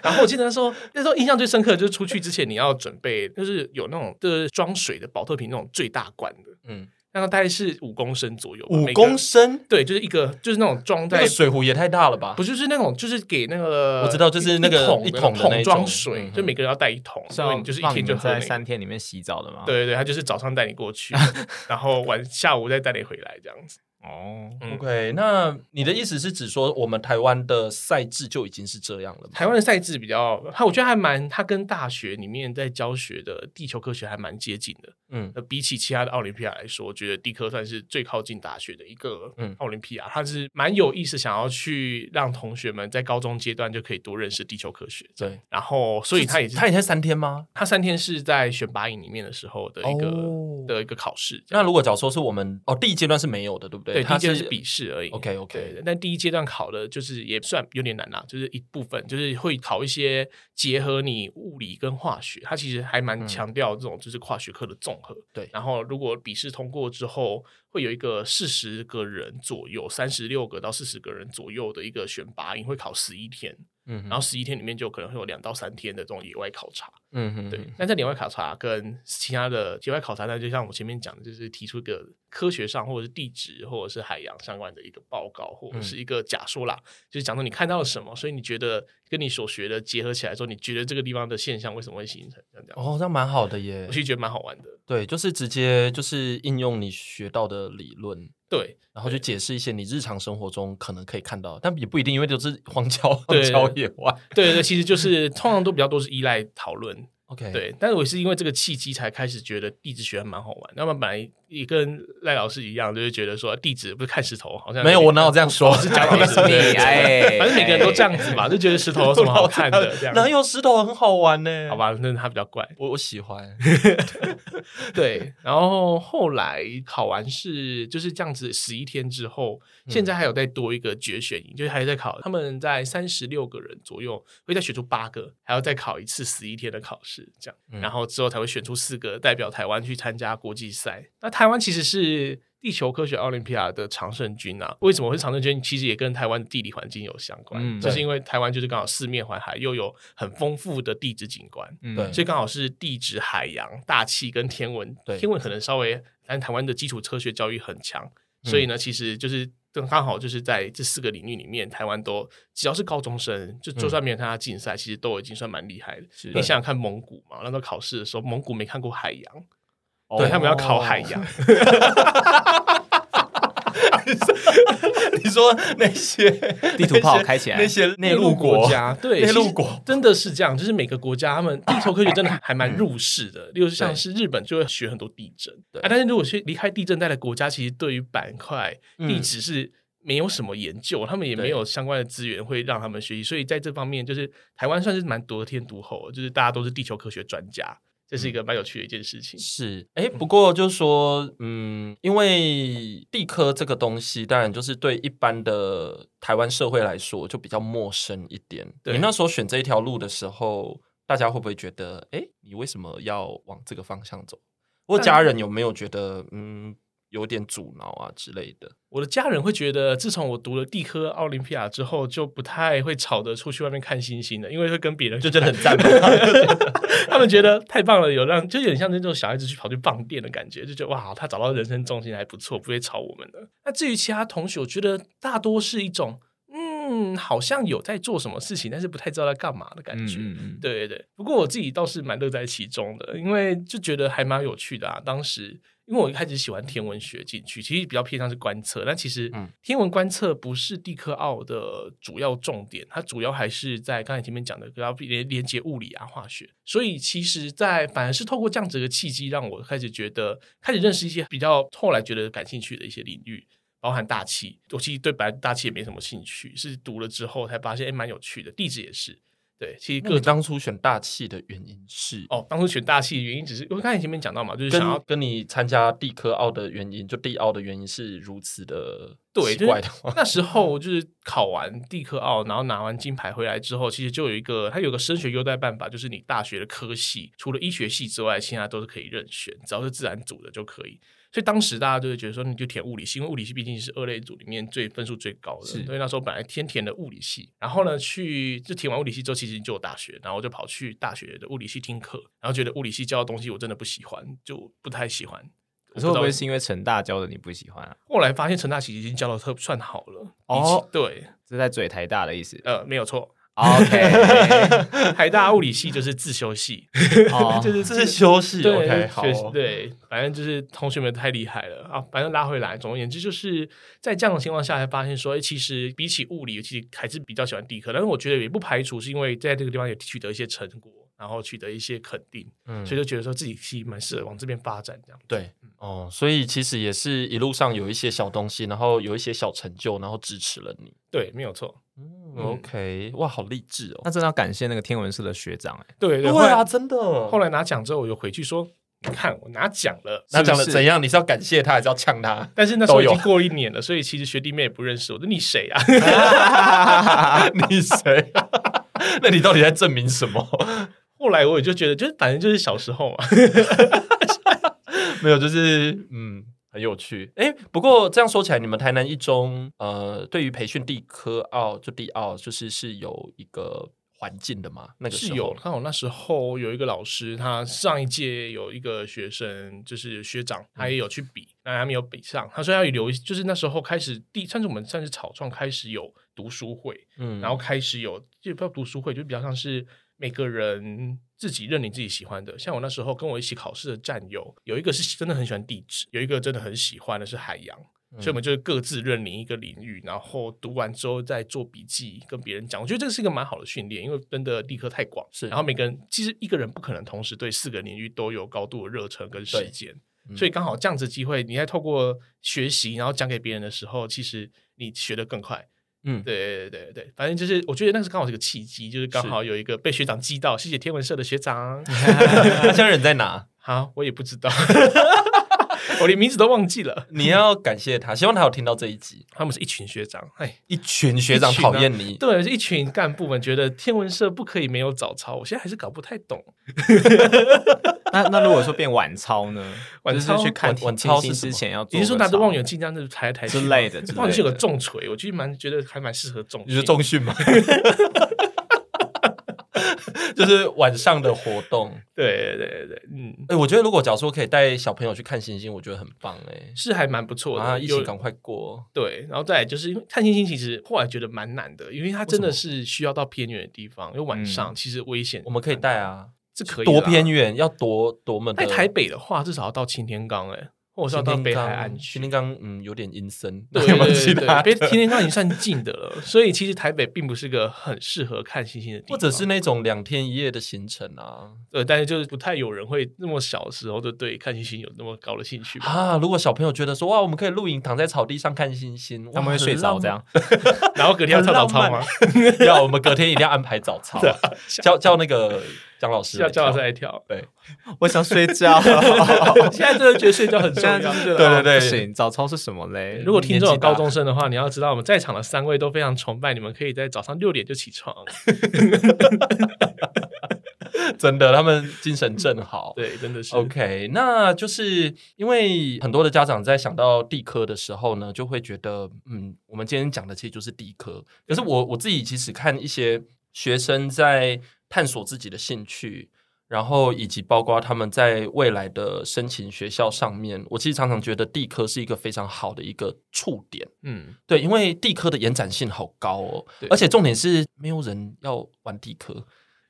Speaker 3: 然后我记得那时候，那时候印象最深刻的就是出去之前你要准备，就是有那种就是装水的保特瓶那种最大罐的，嗯，那个大概是五公升左右，
Speaker 1: 五公升，
Speaker 3: 对，就是一个就是那种装在
Speaker 1: 水壶也太大了吧？
Speaker 3: 不就是那种就是给那个
Speaker 1: 我知道就是那个
Speaker 3: 一桶桶装水，就每个人要带一桶，所以你就是一天就喝
Speaker 2: 在三天里面洗澡的嘛。
Speaker 3: 对对对，他就是早上带你过去，然后晚下午再带你回来这样子。
Speaker 1: 哦、oh，OK，那你的意思是指说，我们台湾的赛制就已经是这样了吗？
Speaker 3: 台湾的赛制比较，它我觉得还蛮，它跟大学里面在教学的地球科学还蛮接近的。嗯，那比起其他的奥林匹亚来说，我觉得地科算是最靠近大学的一个奥林匹亚，它是蛮有意思，想要去让同学们在高中阶段就可以多认识地球科学。对，然后所以它也是，
Speaker 1: 它也才三天吗？
Speaker 3: 它三天是在选拔营里面的时候的一个、oh. 的一个考试。
Speaker 1: 那如果假如说是我们哦，第一阶段是没有的，对不对？
Speaker 3: 对，第一阶段是笔试而已。
Speaker 1: OK OK，
Speaker 3: 对，但第一阶段考的就是也算有点难啦，就是一部分就是会考一些结合你物理跟化学，它其实还蛮强调这种就是跨学科的综合。对，然后如果笔试通过之后，会有一个四十个人左右，三十六个到四十个人左右的一个选拔你，会考十一天。嗯，然后十一天里面就可能会有两到三天的这种野外考察。嗯哼，对。那在野外考察跟其他的野外考察，那就像我前面讲的，就是提出一个科学上或者是地质或者是海洋相关的一个报告，或者是一个假说啦，嗯、就是讲到你看到了什么，所以你觉得跟你所学的结合起来之后，你觉得这个地方的现象为什么会形成这样？
Speaker 1: 哦，这样蛮好的耶。
Speaker 3: 我其实觉得蛮好玩的。
Speaker 1: 对，就是直接就是应用你学到的理论。
Speaker 3: 对，
Speaker 1: 然后就解释一些你日常生活中可能可以看到，但也不一定，因为都是荒郊荒郊野外。
Speaker 3: 对对对，其实就是通常都比较多是依赖讨论。
Speaker 1: OK，
Speaker 3: 对，但是我是因为这个契机才开始觉得地质学还蛮好玩。那么本来也跟赖老师一样，就是觉得说地址不是看石头，好像
Speaker 1: 没有，我哪有这样说？
Speaker 3: 是讲的是 你哎，反正每个人都这样子嘛，就觉得石头有什么好看的？这样
Speaker 1: 哪有石头很好玩呢？
Speaker 3: 好吧，那他比较怪，
Speaker 1: 我我喜欢。
Speaker 3: 对，然后后来考完试就是这样子，十一天之后，现在还有再多一个决选营，就是还在考，他们在三十六个人左右，会再选出八个，还要再考一次十一天的考试。这样，然后之后才会选出四个代表台湾去参加国际赛。那台湾其实是地球科学奥林匹亚的常胜军啊。为什么会是常胜军？其实也跟台湾的地理环境有相关。嗯，就是因为台湾就是刚好四面环海，又有很丰富的地质景观。嗯，对，所以刚好是地质、海洋、大气跟天文。天文可能稍微，但台湾的基础科学教育很强，所以呢，其实就是。正刚好就是在这四个领域里面，台湾都只要是高中生，就就算没有参加竞赛，嗯、其实都已经算蛮厉害的。你想想看，蒙古嘛，那时候考试的时候，蒙古没看过海洋，对，他们要考海洋。
Speaker 1: 你说那些
Speaker 2: 地图炮开起来，
Speaker 1: 那些内陆
Speaker 3: 陆
Speaker 1: 国
Speaker 3: 家，对，
Speaker 1: 内陆国
Speaker 3: 真的是这样，就是每个国家他们地球科学真的还蛮入世的。例如像是日本就会学很多地震，啊，但是如果是离开地震带的国家，其实对于板块地质是没有什么研究，他们也没有相关的资源会让他们学习，所以在这方面，就是台湾算是蛮得天独厚，就是大家都是地球科学专家。这是一个蛮有趣的一件事情。
Speaker 1: 是，哎，不过就是说，嗯，因为地科这个东西，当然就是对一般的台湾社会来说就比较陌生一点。你那时候选这一条路的时候，大家会不会觉得，哎，你为什么要往这个方向走？或家人有没有觉得，嗯？有点阻挠啊之类的。
Speaker 3: 我的家人会觉得，自从我读了地科奥林匹亚之后，就不太会吵着出去外面看星星了，因为会跟别人
Speaker 1: 就真的很赞
Speaker 3: 他们觉得太棒了，有让就有点像那种小孩子去跑去放电的感觉，就觉得哇，他找到人生重心还不错，不会吵我们的。那至于其他同学，我觉得大多是一种嗯，好像有在做什么事情，但是不太知道在干嘛的感觉。嗯嗯对对对。不过我自己倒是蛮乐在其中的，因为就觉得还蛮有趣的啊，当时。因为我一开始喜欢天文学进去，其实比较偏向是观测，但其实天文观测不是地科奥的主要重点，它主要还是在刚才前面讲的要连连接物理啊、化学。所以其实，在反而是透过这样子的契机，让我开始觉得开始认识一些比较后来觉得感兴趣的一些领域，包含大气。我其实对本来大气也没什么兴趣，是读了之后才发现，诶，蛮有趣的。地质也是。对，其实各
Speaker 1: 当初选大气的原因是
Speaker 3: 哦，当初选大气的原因只是我刚才前面讲到嘛，就是想要
Speaker 1: 跟，跟你参加地科奥的原因，就地奥的原因是如此的奇怪的
Speaker 3: 话。就是、那时候就是考完地科奥，然后拿完金牌回来之后，其实就有一个，它有个升学优待办法，就是你大学的科系除了医学系之外，其他都是可以任选，只要是自然组的就可以。所以当时大家就会觉得说，你就填物理系，因为物理系毕竟是二类组里面最分数最高的。是所以那时候本来先填的物理系，然后呢，去就填完物理系之后，其实就有大学，然后我就跑去大学的物理系听课，然后觉得物理系教的东西我真的不喜欢，就不太喜欢。
Speaker 2: 可是会不会是因为成大教的你不喜欢啊？
Speaker 3: 后来发现成大其实已经教的特算好了。
Speaker 2: 哦，
Speaker 3: 对，
Speaker 2: 是在嘴台大的意思。
Speaker 3: 呃，没有错。
Speaker 2: OK，
Speaker 3: 台大物理系就是自修系，就是
Speaker 1: 自修系。
Speaker 3: 对
Speaker 1: ，OK，好，
Speaker 3: 对，反正就是同学们太厉害了啊！反正拉回来，总而言之，就是在这样的情况下，才发现说，哎，其实比起物理，其实还是比较喜欢地科。但是我觉得也不排除是因为在这个地方也取得一些成果，然后取得一些肯定，嗯，所以就觉得说自己其实蛮适合往这边发展这样。
Speaker 1: 对，哦，所以其实也是一路上有一些小东西，然后有一些小成就，然后支持了你。
Speaker 3: 对，没有错。
Speaker 1: 嗯，OK，哇，好励志哦！
Speaker 2: 那真的要感谢那个天文社的学长哎，
Speaker 3: 对
Speaker 1: 对啊，真的。
Speaker 3: 后来拿奖之后，我就回去说：“你看，我拿奖了，
Speaker 1: 拿奖了怎样？你是要感谢他，还是要呛他？”
Speaker 3: 但是那时候已经过一年了，所以其实学弟妹也不认识我。说你谁啊？
Speaker 1: 你谁？那你到底在证明什么？
Speaker 3: 后来我也就觉得，就是反正就是小时候嘛，
Speaker 1: 没有，就是嗯。很有趣，哎，不过这样说起来，你们台南一中，呃，对于培训地科奥就地奥，就是是有一个环境的嘛？那个
Speaker 3: 是有，刚好那时候有一个老师，他上一届有一个学生，就是学长，他也有去比，但他没有比上。他说要留，就是那时候开始第，算是我们算是草创开始有读书会，嗯，然后开始有，就不要读书会，就比较像是。每个人自己认领自己喜欢的，像我那时候跟我一起考试的战友，有一个是真的很喜欢地质，有一个真的很喜欢的是海洋，嗯、所以我们就各自认领一个领域，然后读完之后再做笔记跟别人讲。我觉得这是一个蛮好的训练，因为真的地科太广，是。然后每个人其实一个人不可能同时对四个领域都有高度的热忱跟时间，嗯、所以刚好这样子机会，你在透过学习然后讲给别人的时候，其实你学得更快。嗯，对对对对，反正就是我觉得那是刚好是个契机，就是刚好有一个被学长激到，谢谢天文社的学长。
Speaker 1: 他 现在人在哪？
Speaker 3: 好，我也不知道，我连名字都忘记了。
Speaker 1: 你要感谢他，希望他有听到这一集。
Speaker 3: 他们是一群学长，哎，
Speaker 1: 一群学长讨厌你，
Speaker 3: 对，是一群干部们觉得天文社不可以没有早操，我现在还是搞不太懂。
Speaker 2: 那那如果说变晚操呢？
Speaker 3: 晚操
Speaker 2: 去看晚操是之前要，
Speaker 3: 你是说拿着望远镜这样子抬来抬去
Speaker 2: 之类的？
Speaker 3: 望远镜有个重锤，我其实蛮觉得还蛮适合重。
Speaker 1: 你是重训吗？就是晚上的活动。
Speaker 3: 对对对对，嗯，
Speaker 1: 哎，我觉得如果假如说可以带小朋友去看星星，我觉得很棒哎，
Speaker 3: 是还蛮不错的，
Speaker 1: 啊，一起赶快过。
Speaker 3: 对，然后再来就是因为看星星，其实后来觉得蛮难的，因为它真的是需要到偏远的地方，因为晚上其实危险。
Speaker 1: 我们可以带啊。
Speaker 3: 这可以
Speaker 1: 多偏远，要多多么？
Speaker 3: 在台北的话，至少要到擎天岗哎，或者是要到北海岸去。
Speaker 1: 擎天岗嗯有点阴森，
Speaker 3: 对 对对对，擎天岗已经算近的了，所以其实台北并不是个很适合看星星的地方，
Speaker 1: 或者是那种两天一夜的行程啊。
Speaker 3: 呃，但是就是不太有人会那么小的时候就对看星星有那么高的兴趣
Speaker 1: 啊。如果小朋友觉得说哇，我们可以露营躺在草地上看星星，
Speaker 2: 他们会睡着这样，
Speaker 3: 然后隔天要跳早操吗？
Speaker 1: 要，我们隔天一定要安排早操，叫叫那个。姜老师
Speaker 3: 叫姜老师来跳，
Speaker 1: 对，
Speaker 2: 我想睡觉。
Speaker 3: 现在真的觉得睡觉很重要，
Speaker 1: 对对对。
Speaker 2: 行，早操是什么嘞？
Speaker 3: 如果听众有高中生的话，你要知道我们在场的三位都非常崇拜你们，可以在早上六点就起床。
Speaker 1: 真的，他们精神正好。
Speaker 3: 对，真的是。
Speaker 1: OK，那就是因为很多的家长在想到地科的时候呢，就会觉得，嗯，我们今天讲的其实就是地科。可是我我自己其实看一些学生在。探索自己的兴趣，然后以及包括他们在未来的申请学校上面，我其实常常觉得地科是一个非常好的一个触点。嗯，对，因为地科的延展性好高哦，而且重点是没有人要玩地科，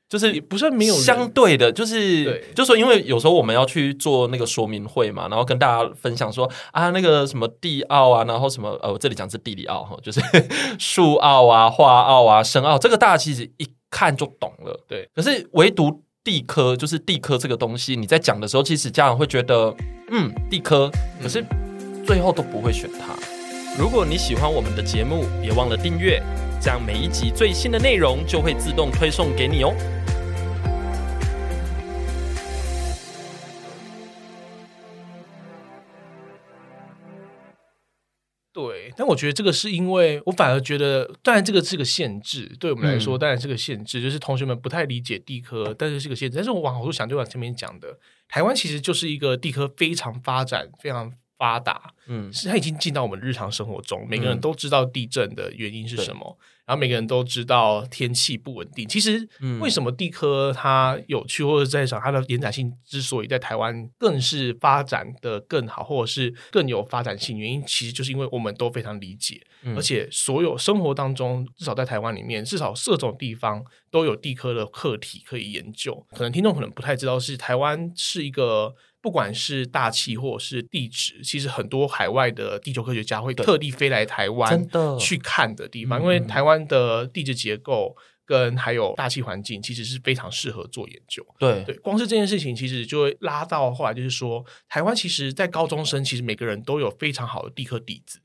Speaker 1: 就是
Speaker 3: 不是没有
Speaker 1: 相对的，就是对就说因为有时候我们要去做那个说明会嘛，然后跟大家分享说啊，那个什么地奥啊，然后什么呃，我这里讲是地理奥哈，就是 树奥啊、化奥啊、生奥，这个大家其实一。看就懂了，
Speaker 3: 对。
Speaker 1: 可是唯独地科，就是地科这个东西，你在讲的时候，其实家长会觉得，嗯，地科，可是最后都不会选它。嗯、如果你喜欢我们的节目，别忘了订阅，这样每一集最新的内容就会自动推送给你哦。
Speaker 3: 对，但我觉得这个是因为我反而觉得，当然这个是个限制，对我们来说当然是个限制，嗯、就是同学们不太理解地科，但是是个限制。但是我往好处想，就往前面讲的，台湾其实就是一个地科非常发展、非常发达，嗯，是它已经进到我们日常生活中，每个人都知道地震的原因是什么。嗯然后每个人都知道天气不稳定。其实，为什么地科它有趣，或者在想它的延展性之所以在台湾更是发展的更好，或者是更有发展性，原因其实就是因为我们都非常理解，嗯、而且所有生活当中，至少在台湾里面，至少各种地方都有地科的课题可以研究。可能听众可能不太知道，是台湾是一个。不管是大气或者是地质，其实很多海外的地球科学家会特地飞来台湾去看的地方，因为台湾的地质结构跟还有大气环境其实是非常适合做研究。
Speaker 1: 对
Speaker 3: 对，光是这件事情，其实就会拉到后来，就是说，台湾其实，在高中生，其实每个人都有非常好的地科底子。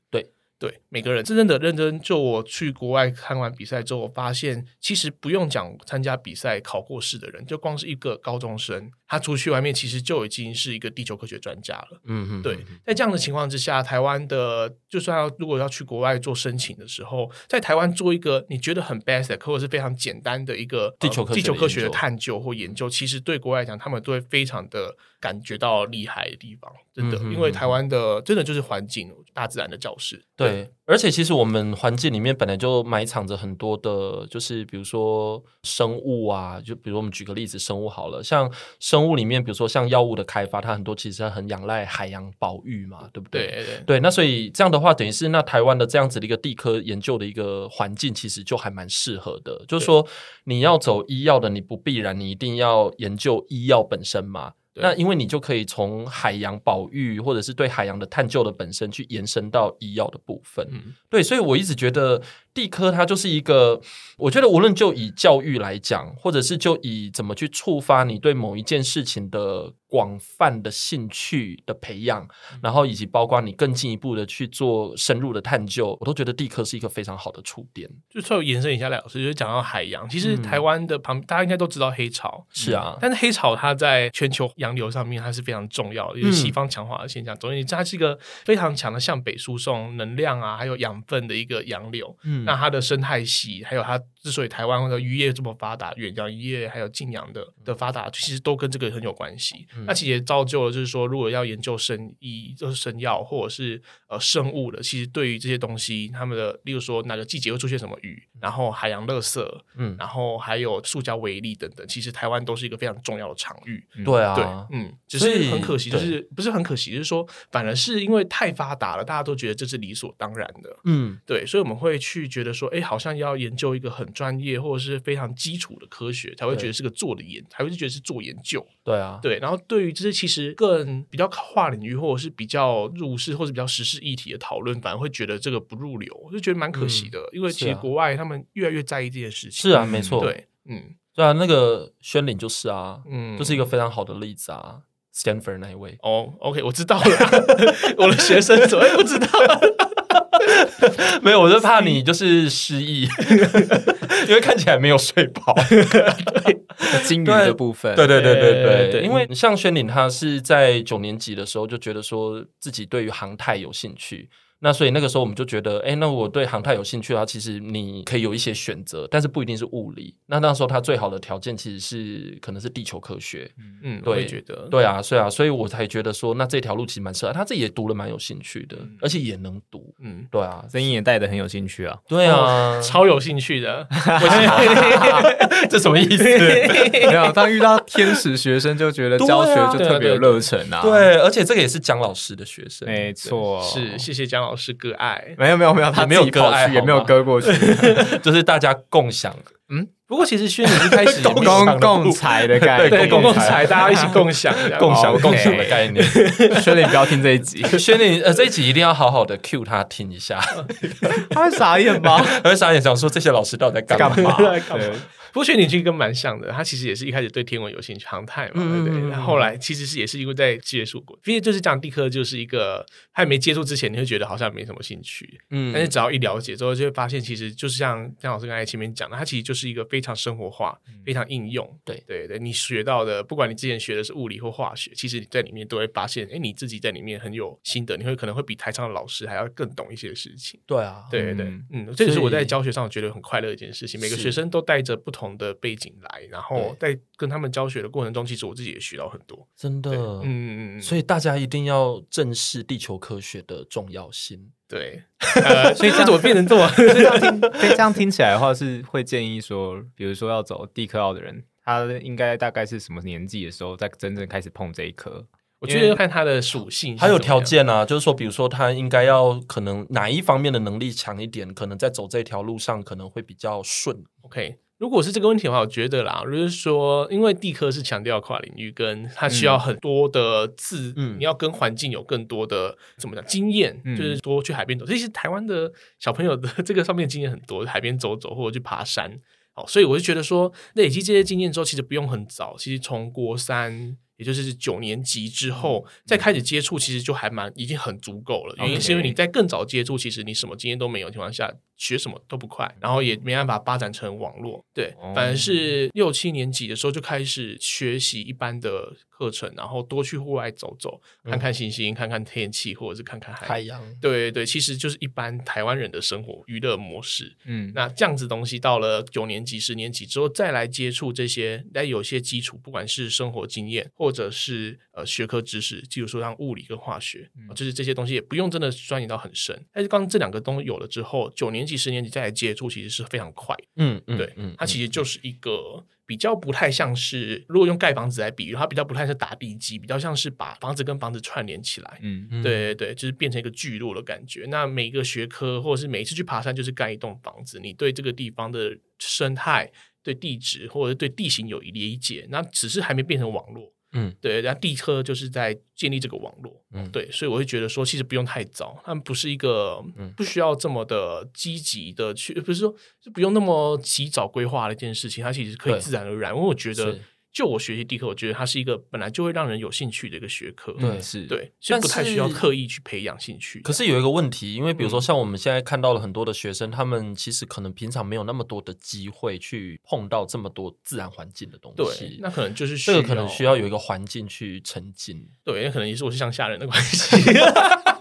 Speaker 3: 对。每个人真正的认真，就我去国外看完比赛之后，我发现其实不用讲参加比赛考过试的人，就光是一个高中生，他出去外面其实就已经是一个地球科学专家了。嗯哼，对，在这样的情况之下，台湾的就算要如果要去国外做申请的时候，在台湾做一个你觉得很 basic 或者是非常简单的一个
Speaker 1: 地球科学
Speaker 3: 地球科学的探究或研究，其实对国外来讲，他们都会非常的感觉到厉害的地方，真的，因为台湾的真的就是环境，大自然的教室。
Speaker 1: 对，而且其实我们环境里面本来就埋藏着很多的，就是比如说生物啊，就比如我们举个例子，生物好了，像生物里面，比如说像药物的开发，它很多其实很仰赖海洋保育嘛，对不对？
Speaker 3: 对对，
Speaker 1: 对，那所以这样的话，等于是那台湾的这样子的一个地科研究的一个环境，其实就还蛮适合的。就是说，你要走医药的，你不必然你一定要研究医药本身嘛。那因为你就可以从海洋保育或者是对海洋的探究的本身去延伸到医药的部分，嗯、对，所以我一直觉得地科它就是一个，我觉得无论就以教育来讲，或者是就以怎么去触发你对某一件事情的。广泛的兴趣的培养，然后以及包括你更进一步的去做深入的探究，我都觉得地科是一个非常好的触点。
Speaker 3: 就稍微延伸一下，赖老师就是讲到海洋，其实台湾的旁、嗯、大家应该都知道黑潮，
Speaker 1: 是啊、嗯，
Speaker 3: 但是黑潮它在全球洋流上面它是非常重要的，就是西方强化的现象。总之、嗯，它是一个非常强的向北输送能量啊，还有养分的一个洋流。嗯，那它的生态系还有它。之所以台湾的渔业这么发达，远洋渔业还有近洋的的发达，其实都跟这个很有关系。嗯、那其实也造就了，就是说，如果要研究生医，就是生药或者是呃生物的，其实对于这些东西，他们的，例如说哪个季节会出现什么鱼，然后海洋垃圾，嗯，然后还有塑胶微粒等等，其实台湾都是一个非常重要的场域。
Speaker 1: 嗯、对啊，
Speaker 3: 对，嗯，只是很可惜，就是不是很可惜，就是说，反而是因为太发达了，大家都觉得这是理所当然的。嗯，对，所以我们会去觉得说，哎，好像要研究一个很专业或者是非常基础的科学，才会觉得是个做的研，才会觉得是做研究。
Speaker 1: 对啊，
Speaker 3: 对。然后对于这些其实更比较跨领域或者是比较入世或者比较时事议题的讨论，反而会觉得这个不入流，我就觉得蛮可惜的。嗯、因为其实国外他们越来越在意这件事情。
Speaker 1: 是啊，没错。
Speaker 3: 对，嗯，
Speaker 1: 对啊，那个宣领就是啊，嗯，就是一个非常好的例子啊。Stanford 那一位
Speaker 3: 哦、oh,，OK，我知道了，我的学生怎么会不知道？
Speaker 1: 没有，我就怕你就是失忆，因为看起来没有睡饱。
Speaker 2: 对，金鱼的部分，
Speaker 1: 对对对对对对，因为像宣岭，他是在九年级的时候就觉得说自己对于航太有兴趣。那所以那个时候我们就觉得，哎，那我对航太有兴趣的话，其实你可以有一些选择，但是不一定是物理。那那时候他最好的条件其实是可能是地球科学。
Speaker 3: 嗯，
Speaker 1: 对，
Speaker 3: 我也觉得，
Speaker 1: 对啊，所以啊，所以我才觉得说，那这条路其实蛮适合他，自己也读了蛮有兴趣的，嗯、而且也能读。嗯，对啊，
Speaker 2: 声音也带的很有兴趣啊。
Speaker 1: 对啊，
Speaker 3: 哦、超有兴趣的。
Speaker 1: 这什么意思？
Speaker 2: 没有，当遇到天使学生，就觉得教学就特别有热忱啊。
Speaker 1: 对，对，对，对，而且这个也是姜老师的学生，
Speaker 2: 没错，
Speaker 3: 是谢谢姜老师割爱。
Speaker 2: 没有没有没有，他没有割爱，也没有割过去，
Speaker 1: 就是大家共享。
Speaker 3: 嗯，不过其实宣领一开始
Speaker 2: 公 共财的概念，
Speaker 3: 对公共财，大家一起共享，
Speaker 1: 共享共享的概念。
Speaker 2: 宣领不要听这一集，
Speaker 1: 宣领呃这一集一定要好好的 cue 他听一下，
Speaker 2: 他会傻眼吗？
Speaker 1: 他会傻眼，想说这些老师到底在干嘛？
Speaker 3: 对。不过宣领其实跟蛮像的，他其实也是一开始对天文有兴趣，航太嘛，嗯、对。不对？然后后来其实是也是因为在接触过，毕竟就是讲地科就是一个，他没接触之前，你会觉得好像没什么兴趣，嗯，但是只要一了解之后，就会发现其实就是像姜老师刚才前面讲的，他其实就是一个非常生活化、非常应用，嗯、对对对，你学到的，不管你之前学的是物理或化学，其实你在里面都会发现，哎，你自己在里面很有心得，你会可能会比台上的老师还要更懂一些事情。
Speaker 1: 对啊，
Speaker 3: 对对对，嗯，嗯，这也是我在教学上觉得很快乐的一件事情，每个学生都带着不同的背景来。然后在跟他们教学的过程中，其实我自己也学到很多，
Speaker 1: 真的，嗯
Speaker 3: 嗯嗯，
Speaker 1: 所以大家一定要正视地球科学的重要性。
Speaker 3: 对，呃，所以这怎么变成这么？
Speaker 2: 所以这样听，所以这样听起来的话，是会建议说，比如说要走地科奥的人，他应该大概是什么年纪的时候，再真正开始碰这一科？
Speaker 3: 我觉得要看他的属性，
Speaker 1: 还有条件啊，就是说，比如说他应该要可能哪一方面的能力强一点，可能在走这条路上可能会比较顺。
Speaker 3: OK。如果是这个问题的话，我觉得啦，就是说，因为地科是强调跨领域，跟它需要很多的自，嗯，你要跟环境有更多的怎么讲经验，嗯、就是多去海边走。其实台湾的小朋友的这个上面经验很多，海边走走或者去爬山，哦，所以我就觉得说，累积这些经验之后，其实不用很早，其实从国三。也就是九年级之后再开始接触，其实就还蛮已经很足够了。原因是因为你在更早接触，其实你什么经验都没有的情况下，学什么都不快，然后也没办法发展成网络。对，反而是六七年级的时候就开始学习一般的课程，然后多去户外走走，看看星星，看看天气，或者是看看海
Speaker 1: 海洋。
Speaker 3: 对对，其实就是一般台湾人的生活娱乐模式。嗯，那这样子东西到了九年级、十年级之后再来接触这些，来有些基础，不管是生活经验或或者是呃学科知识，比如说像物理跟化学，嗯、就是这些东西也不用真的钻研到很深。但是刚这两个都有了之后，九年级、十年级再来接触，其实是非常快。嗯嗯，对，嗯，它其实就是一个比较不太像是，如果用盖房子来比喻，它比较不太是打地基，比较像是把房子跟房子串联起来。嗯嗯，对对对，就是变成一个聚落的感觉。那每一个学科或者是每一次去爬山，就是盖一栋房子，你对这个地方的生态、对地质或者对地形有理解，那只是还没变成网络。嗯，对，然后地科就是在建立这个网络，嗯，对，所以我会觉得说，其实不用太早，他们不是一个不需要这么的积极的去，不是说就不用那么及早规划的一件事情，它其实可以自然而然，因为我觉得。就我学习地科，我觉得它是一个本来就会让人有兴趣的一个学科。
Speaker 1: 对，是，
Speaker 3: 对，所以不太需要刻意去培养兴趣。
Speaker 1: 可是有一个问题，因为比如说像我们现在看到了很多的学生，他们其实可能平常没有那么多的机会去碰到这么多自然环境的东西。
Speaker 3: 对，那可能就是
Speaker 1: 这个可能需要有一个环境去沉浸。
Speaker 3: 对，也可能也是我是乡下人的关系。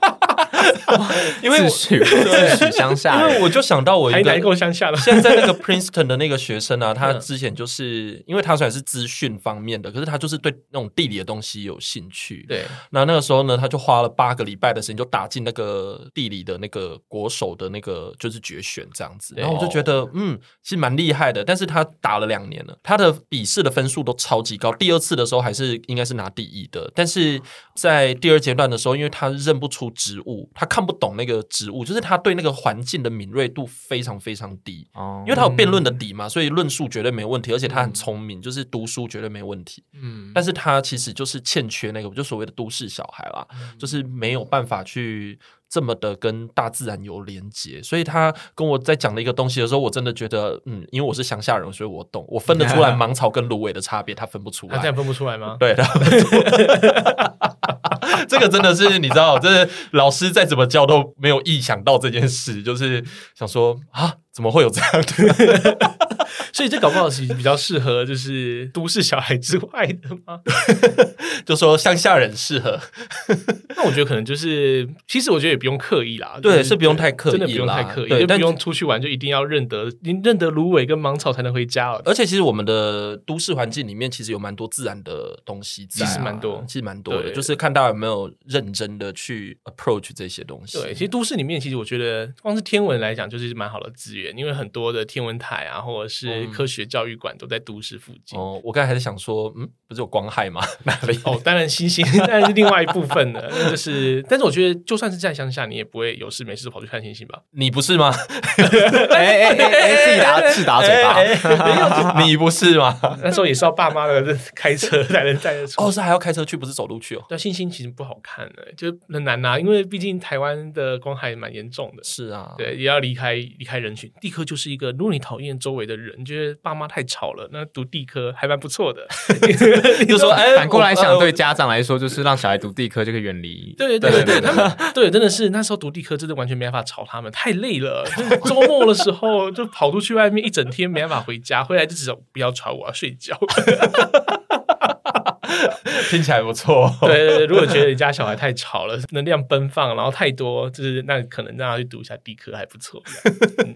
Speaker 1: 因为
Speaker 2: 自诩 自诩乡下，
Speaker 1: 因为我就想到我一个
Speaker 3: 乡下的，
Speaker 1: 现在那个 Princeton 的那个学生啊，他之前就是因为他虽然是资讯方面的，可是他就是对那种地理的东西有兴趣。
Speaker 3: 对，
Speaker 1: 那那个时候呢，他就花了八个礼拜的时间，就打进那个地理的那个国手的那个就是决选这样子。然后我就觉得，嗯，其实蛮厉害的。但是他打了两年了，他的笔试的分数都超级高，第二次的时候还是应该是拿第一的。但是在第二阶段的时候，因为他认不出植物。他看不懂那个植物，就是他对那个环境的敏锐度非常非常低。
Speaker 2: 哦，
Speaker 1: 因为他有辩论的底嘛，所以论述绝对没问题，而且他很聪明，就是读书绝对没问题。
Speaker 3: 嗯，
Speaker 1: 但是他其实就是欠缺那个，就所谓的都市小孩啦，就是没有办法去。这么的跟大自然有连接，所以他跟我在讲的一个东西的时候，我真的觉得，嗯，因为我是乡下人，所以我懂，我分得出来 芒草跟芦苇的差别，他分不出来，
Speaker 3: 他这样分不出来吗？
Speaker 1: 对，他 这个真的是你知道，就是老师再怎么教都没有意想到这件事，就是想说啊，怎么会有这样的？
Speaker 3: 所以这搞不好是比较适合就是都市小孩之外的吗？
Speaker 1: 就说乡下人适合，
Speaker 3: 那我觉得可能就是，其实我觉得也不用刻意啦，
Speaker 1: 对，
Speaker 3: 就是
Speaker 1: 不用太刻意，
Speaker 3: 真的不用太刻意，
Speaker 1: 对，
Speaker 3: 就不用出去玩就一定要认得，你认得芦苇跟芒草才能回家哦。
Speaker 1: 而且其实我们的都市环境里面其实有蛮多自然的东西在，
Speaker 3: 其实蛮多，
Speaker 1: 其实蛮多的，就是看大家有没有认真的去 approach 这些东西。
Speaker 3: 对，其实都市里面其实我觉得光是天文来讲就是蛮好的资源，因为很多的天文台啊，或者是科学教育馆都在都市附近。
Speaker 1: 哦，我刚才还在想说，嗯，不是有光害吗？哪里？
Speaker 3: 哦，当然星星，当然是另外一部分的，那就是，但是我觉得就算是在乡下，你也不会有事没事跑去看星星吧？
Speaker 1: 你不是吗？
Speaker 2: 哎哎哎哎，自己打自打嘴巴，
Speaker 1: 你不是吗？
Speaker 3: 那时候也是要爸妈的开车才能载得出。
Speaker 1: 哦，是还要开车去，不是走路去哦。
Speaker 3: 对，星星其实不好看的，就是很难拿，因为毕竟台湾的光害蛮严重的。
Speaker 1: 是啊，
Speaker 3: 对，也要离开离开人群。地科就是一个，如果你讨厌周围的人，觉得爸妈太吵了，那读地科还蛮不错的。
Speaker 1: 就说，哎，
Speaker 2: 反过来想，对家长来说，就是让小孩读地科就可以远离。
Speaker 3: 对对对对，他们对真的是那时候读地科，真的完全没办法吵他们，太累了。周末的时候就跑出去外面一整天，没办法回家，回来就只有不要吵我，要睡觉。
Speaker 1: 听起来不错。
Speaker 3: 对对对，如果觉得你家小孩太吵了，能量奔放，然后太多，就是那可能让他去读一下地科还不错。嗯、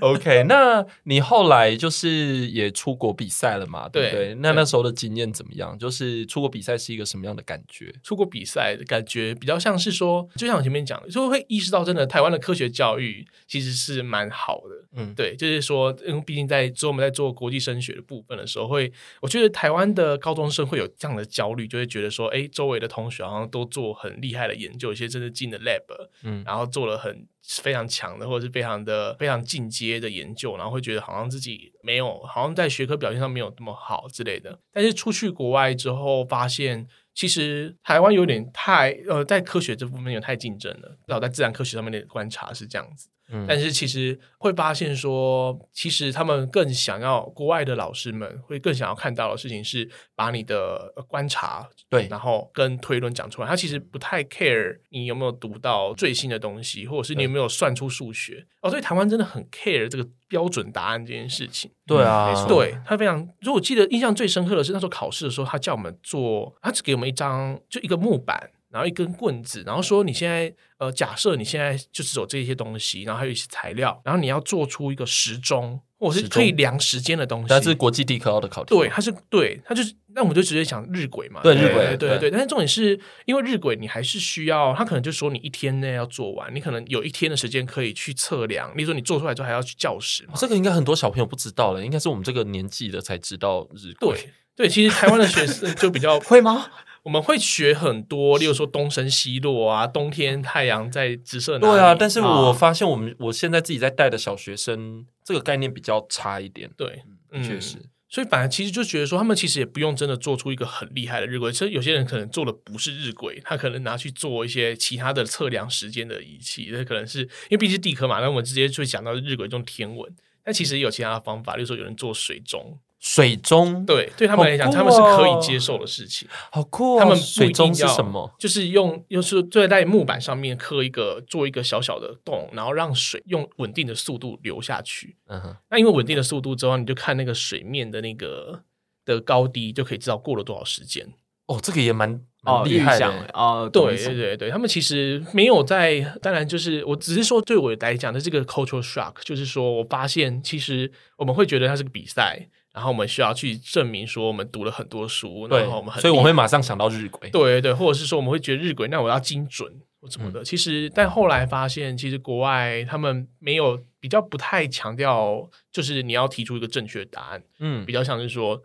Speaker 1: OK，那你后来就是也出国比赛了嘛？对不对？那那时候的经验怎么样？就是出国比赛是一个什么样的感觉？
Speaker 3: 出国比赛的感觉比较像是说，就像我前面讲的，就会意识到真的台湾的科学教育其实是蛮好的。嗯，对，就是说，因为毕竟在做我们在做国际升学的部分的时候，会我觉得台湾的高中生会有这样的焦虑，就会觉得说，哎，周围的同学好像都做很厉害的研究，有些真的进了 lab，嗯，然后做了很非常强的或者是非常的非常进阶的研究，然后会觉得好像自己没有，好像在学科表现上没有那么好之类的。但是出去国外之后，发现其实台湾有点太呃，在科学这部分有太竞争了，然后在自然科学上面的观察是这样子。但是其实会发现说，其实他们更想要国外的老师们会更想要看到的事情是把你的观察对，然后跟推论讲出来。他其实不太 care 你有没有读到最新的东西，或者是你有没有算出数学。哦，所以台湾真的很 care 这个标准答案这件事情。
Speaker 1: 对啊，
Speaker 3: 嗯、对他非常。如果我记得印象最深刻的是那时候考试的时候，他叫我们做，他只给我们一张就一个木板。然后一根棍子，然后说你现在呃，假设你现在就是有这些东西，然后还有一些材料，然后你要做出一个时钟，或者是可以量时间的东西。
Speaker 1: 但是国际地科的考题。
Speaker 3: 对，它是对，它就是那我们就直接讲日晷嘛。
Speaker 1: 对，日晷，
Speaker 3: 对对对。但是重点是因为日晷，你还是需要，他可能就说你一天内要做完，你可能有一天的时间可以去测量。例如说你做出来之后还要去校时嘛。
Speaker 1: 这个应该很多小朋友不知道了，应该是我们这个年纪的才知道日晷。
Speaker 3: 对对，其实台湾的学生就比较
Speaker 2: 会吗？
Speaker 3: 我们会学很多，例如说东升西落啊，冬天太阳在直射。
Speaker 1: 对啊，但是我发现我们我现在自己在带的小学生，这个概念比较差一点。
Speaker 3: 对，嗯，确实。
Speaker 1: 所
Speaker 3: 以反而其实就觉得说，他们其实也不用真的做出一个很厉害的日晷。其实有些人可能做的不是日晷，他可能拿去做一些其他的测量时间的仪器。那可能是因为毕竟地科嘛，那我们直接就会讲到日晷这种天文。但其实也有其他的方法，例如说有人做水钟。
Speaker 1: 水中
Speaker 3: 对，对他们来讲，哦、他们是可以接受的事情。
Speaker 1: 好酷、哦！
Speaker 3: 他们
Speaker 1: 水中是什么？
Speaker 3: 就是用，又是坐在木板上面刻一个，做一个小小的洞，然后让水用稳定的速度流下去。嗯哼。那因为稳定的速度之后，你就看那个水面的那个的高低，就可以知道过了多少时间。
Speaker 1: 哦，这个也蛮蛮厉害的
Speaker 3: 哦。对对对对，他们其实没有在，当然就是我只是说，对我来讲的这个 cultural shock，就是说我发现其实我们会觉得它是个比赛。然后我们需要去证明说我们读了很多书，然后我们很，
Speaker 1: 所以我会马上想到日晷，
Speaker 3: 对对，或者是说我们会觉得日晷，那我要精准或怎么的。嗯、其实，但后来发现，其实国外他们没有比较不太强调，就是你要提出一个正确的答案，嗯，比较像是说。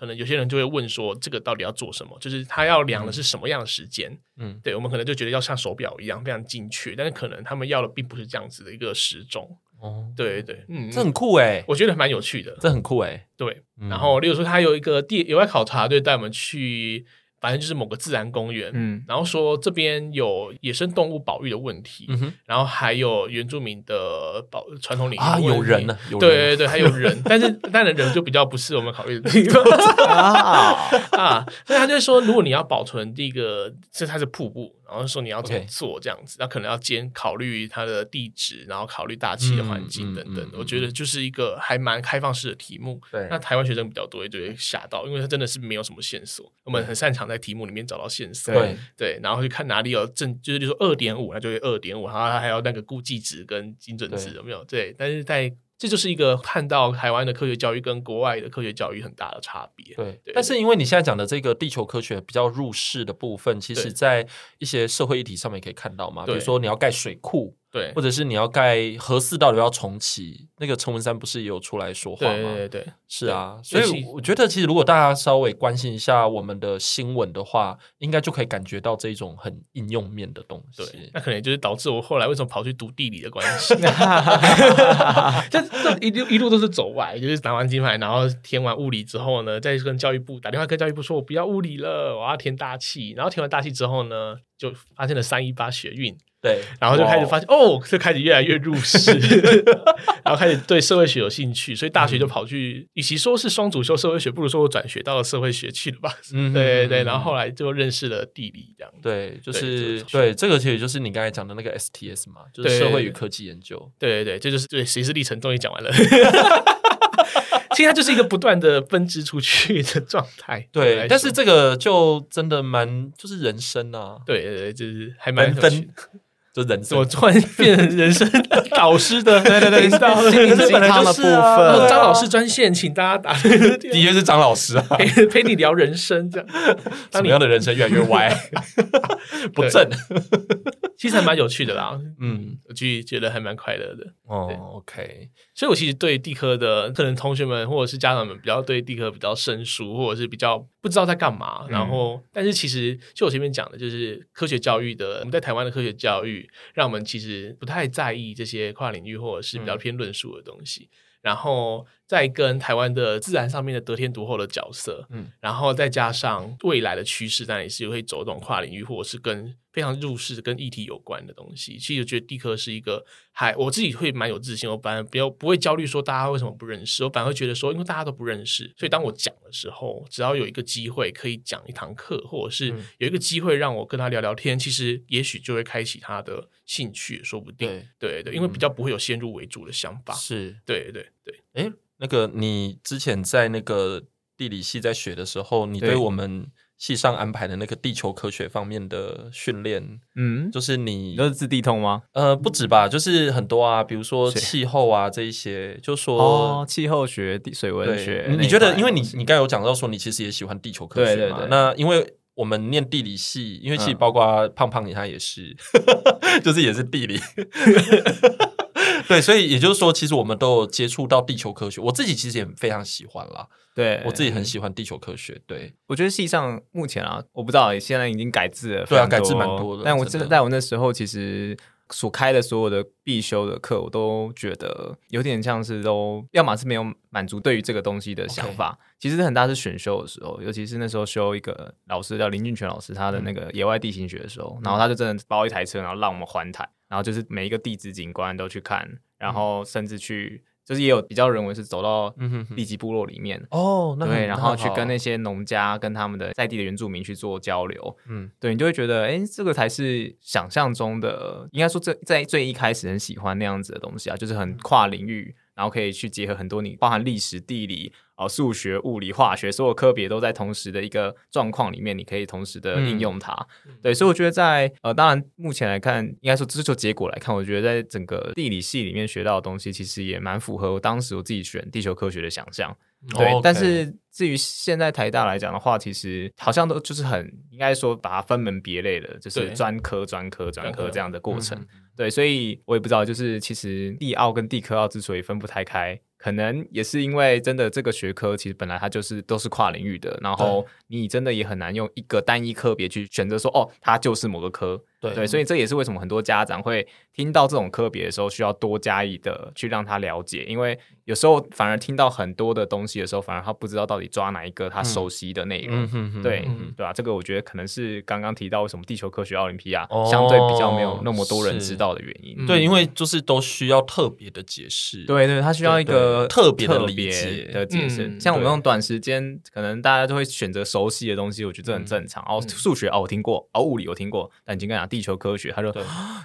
Speaker 3: 可能有些人就会问说，这个到底要做什么？就是他要量的是什么样的时间？嗯，对，我们可能就觉得要像手表一样非常精确，但是可能他们要的并不是这样子的一个时钟。哦，对对，嗯，
Speaker 1: 这很酷哎，
Speaker 3: 我觉得蛮有趣的，
Speaker 1: 这很酷哎，
Speaker 3: 对。然后，例如说，他有一个地野外考察队带我们去。反正就是某个自然公园，嗯，然后说这边有野生动物保育的问题，嗯哼，然后还有原住民的保传统领域
Speaker 1: 啊，有人呢，有人。
Speaker 3: 对对对，还有人，但是当然人就比较不是我们考虑的地方。啊。啊，所以他就说，如果你要保存这个，这它是瀑布。然后说你要怎么做这样子，那.可能要兼考虑它的地址，然后考虑大气的环境等等。嗯嗯嗯、我觉得就是一个还蛮开放式的题目。对，那台湾学生比较多，就会吓到，因为他真的是没有什么线索。我们很擅长在题目里面找到线索。对对，然后就看哪里有正，就是比如说二点五，那就会二点五，然后它还有那个估计值跟精准值有没有？对，对，但是在。这就是一个看到台湾的科学教育跟国外的科学教育很大的差别。
Speaker 1: 对，对，但是因为你现在讲的这个地球科学比较入世的部分，其实在一些社会议题上面可以看到嘛，比如说你要盖水库。对，或者是你要盖核四到底要重启？那个陈文山不是也有出来说话吗？
Speaker 3: 对对对，
Speaker 1: 是啊。所以我觉得，其实如果大家稍微关心一下我们的新闻的话，应该就可以感觉到这种很应用面的东西。
Speaker 3: 对，那可能就是导致我后来为什么跑去读地理的关系。这这一路一路都是走歪，就是拿完金牌，然后填完物理之后呢，再跟教育部打电话跟教育部说，我不要物理了，我要填大气。然后填完大气之后呢，就发现了三一八学运。
Speaker 1: 对，
Speaker 3: 然后就开始发现哦，就开始越来越入世，然后开始对社会学有兴趣，所以大学就跑去，嗯、与其说是双主修社会学，不如说我转学到了社会学去了吧。嗯，对对，然后后来就认识了地理，这样。
Speaker 1: 对，就是对，对，这个其实就是你刚才讲的那个 STS 嘛，就是社会与科技研究。
Speaker 3: 对对对，这就是对学习历程，终于讲完了。其实它就是一个不断的分支出去的状态。
Speaker 1: 对，但是这个就真的蛮，就是人生啊。
Speaker 3: 对对对，就是还蛮分。
Speaker 1: 人生，
Speaker 3: 我突然变成人生导师的，
Speaker 2: 对对对，到心灵鸡汤的部分。
Speaker 3: 张老师专线，请大家打。的
Speaker 1: 确是张老师啊，
Speaker 3: 陪陪你聊人生这样。
Speaker 1: 什么样的人生越来越歪，不正？
Speaker 3: 其实还蛮有趣的啦，嗯，我就觉得还蛮快乐的。
Speaker 1: 哦，OK。
Speaker 3: 所以我其实对地科的可能同学们或者是家长们比较对地科比较生疏，或者是比较不知道在干嘛。然后，但是其实就我前面讲的，就是科学教育的，我们在台湾的科学教育。让我们其实不太在意这些跨领域或者是比较偏论述的东西，嗯、然后再跟台湾的自然上面的得天独厚的角色，嗯，然后再加上未来的趋势，当然也是会走这种跨领域或者是跟。非常入世跟议题有关的东西，其实我觉得地科是一个，还我自己会蛮有自信，我反而不要不会焦虑说大家为什么不认识，我反而会觉得说，因为大家都不认识，所以当我讲的时候，只要有一个机会可以讲一堂课，或者是有一个机会让我跟他聊聊天，其实也许就会开启他的兴趣，说不定。对对对，因为比较不会有先入为主的想法。是，对对对。
Speaker 1: 哎，那个你之前在那个地理系在学的时候，你对我们。系上安排的那个地球科学方面的训练，嗯，就是你
Speaker 2: 都是自地通吗？
Speaker 1: 呃，不止吧，就是很多啊，比如说气候啊这一些，就说
Speaker 2: 哦，气候学、地水文学。
Speaker 1: 你觉得，因为你你刚有讲到说你其实也喜欢地球科学嘛？那因为我们念地理系，因为其实包括胖胖他也是，就是也是地理。对，所以也就是说，其实我们都有接触到地球科学。我自己其实也非常喜欢啦。对，我自己很喜欢地球科学。对，
Speaker 2: 我觉得系上目前啊，我不知道现在已经改制了，
Speaker 1: 对啊，改制蛮多的。
Speaker 2: 但我真的在我那时候，其实所开的所有的必修的课，我都觉得有点像是都，要么是没有满足对于这个东西的想法。Okay. 其实很大是选修的时候，尤其是那时候修一个老师叫林俊全老师，他的那个野外地形学的时候，嗯、然后他就真的包一台车，然后让我们环台，然后就是每一个地质景观都去看，然后甚至去。就是也有比较人文是走到地级部落里面
Speaker 1: 哦，对，
Speaker 2: 然后去跟那些农家跟他们的在地的原住民去做交流，嗯，对，你就会觉得，哎，这个才是想象中的，应该说这在最一开始很喜欢那样子的东西啊，就是很跨领域。然后可以去结合很多你包含历史、地理、哦数学、物理、化学，所有科别都在同时的一个状况里面，你可以同时的应用它。嗯、对，所以我觉得在呃，当然目前来看，应该说这就结果来看，我觉得在整个地理系里面学到的东西，其实也蛮符合我当时我自己选地球科学的想象。对，但是至于现在台大来讲的话，其实好像都就是很应该说把它分门别类的，就是专科、专科、专科这样的过程。对，所以我也不知道，就是其实地奥跟地科奥之所以分不太开，可
Speaker 3: 可能也是因为真的这个学科其实本来它就是都是跨领域的，然后你真的也很难用一个单一科别去选择说哦，它就是某个科。对，对，所以这也是为什么很多家长会听到这种科别的时候，需要多加以的去让他了解，因为有时候反而听到很多的东西的时候，反而他不知道到底抓哪一个他熟悉的内容。嗯、对，嗯、对吧、啊？这个我觉得可能是刚刚提到为什么地球科学奥林匹亚相对比较没有那么多人知道的原因。哦、对，因为就是都需要特别的解释。对对，他需要一个特别的理解的解释。嗯、像我们用短时间，可能大家都会选择熟悉的东西，我觉得这很正常。哦，数学哦，我听过；哦，物理我听过。但已经跟你讲地球科学，他说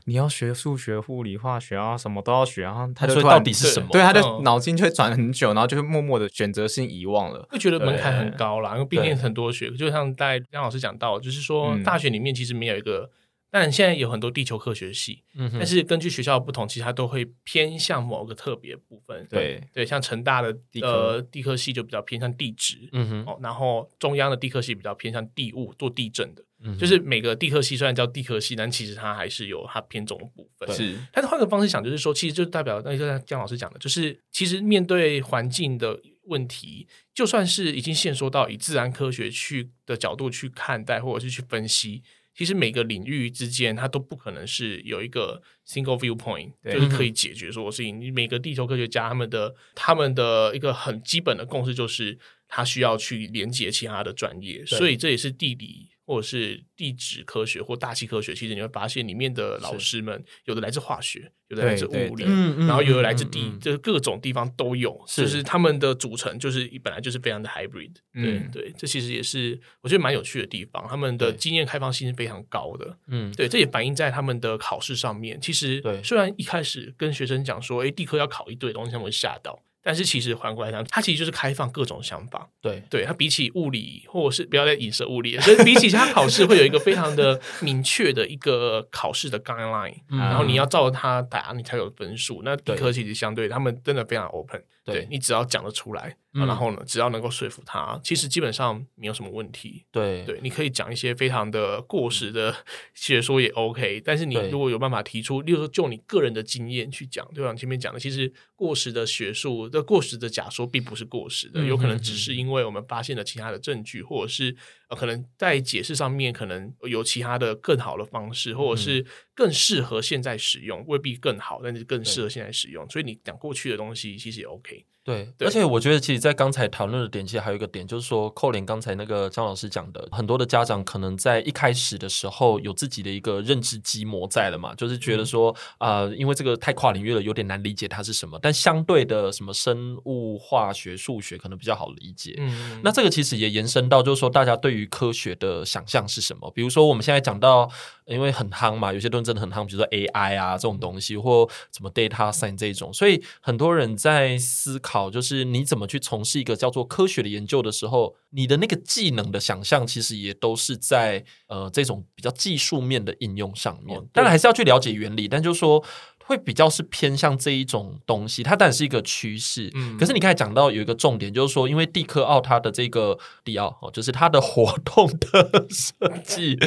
Speaker 3: 你要学数学、物理、化学啊，什么都要学啊。他就说到底是什么？对，他的脑筋就会转很久，然后就会默默的选择性遗忘了，会觉得门槛很高啦。因为毕竟很多学，就像在张老师讲到，就是说大学里面其实没有一个，但现在有很多地球科学系，但是根据学校的不同，其实它都会偏向某个特别部分。对对，像成大的呃地科系就比较偏向地质，嗯哼，哦，然后中央的地科系比较偏向地物，做地震的。就是每个地科系虽然叫地科系，但其实它还是有它偏重的部分。是，但是换个方式想，就是说，其实就代表那就像姜老师讲的，就是其实面对环境的问题，就算是已经限缩到以自然科学去的角度去看待，或者是去分析，其实每个领域之间它都不可能是有一个 single viewpoint，就是可以解决所有事情。你每个地球科学家他们的他们的一个很基本的共识就是，他需要去连接其他的专业，所以这也是地理。或者是地质科学或大气科学，其实你会发现里面的老师们有的来自化学，有的来自物理，然后有的来自地，就是各种地方都有。就是他们的组成就是本来就是非常的 hybrid。对对，这其实也是我觉得蛮有趣的地方。他们的经验开放性是非常高的。嗯，对，这也反映在他们的考试上面。其实虽然一开始跟学生讲说，哎，地科要考一堆东西，他们会吓到。但是其实反过来讲，它其实就是开放各种想法。对，对，它比起物理，或者是不要再影射物理了，所以比起它考试会有一个非常的 明确的一个考试的 guideline，嗯，然后你要照着它答，你才有分数。那理科其实相对他们真的非常 open。对，你只要讲得出来，然后呢，只要能够说服他，其实基本上没有什么问题。对。对，你可以讲一些非常的过时的 学说也 OK，但是你如果有办法提出，例如说就你个人的经验去讲，就像前面讲的，其实过时的学术的过时的假说并不是过时的，有可能只是因为我们发现了其他的证据，或者是呃可能在解释上面可能有其他的更好的方式，或者是更适合现在使用，未必更好，但是更适合现在使用。所以你讲过去的东西其实也 OK。对，对，而且我觉得，其实，在刚才讨论的点，其实还有一个点，就是说，扣连刚才那个张老师讲的，很多的家长可能在一开始的时候有自己的一个认知积模在了嘛，就是觉得说，啊、嗯呃，因为这个太跨领域了，有点难理解它是什么。但相对的，什么生物、化学、数学可能比较好理解。嗯，那这个其实也延伸到，就是说，大家对于科学的想象是什么？比如说，我们现在讲到，因为很夯嘛，有些东西真的很夯，比如说 AI 啊这种东西，或什么 data science 这种，所以很多人在思考。好，就是你怎么去从事一个叫做科学的研究的时候，你的那个技能的想象，其实也都是在呃这种比较技术面的应用上面。当然还是要去了解原理，但就是说。会比较是偏向这一种东西，它当然是一个趋势。嗯，可是你刚才讲到有一个重点，就是说，因为蒂科奥它的这个迪奥哦，就是它的活动的设计，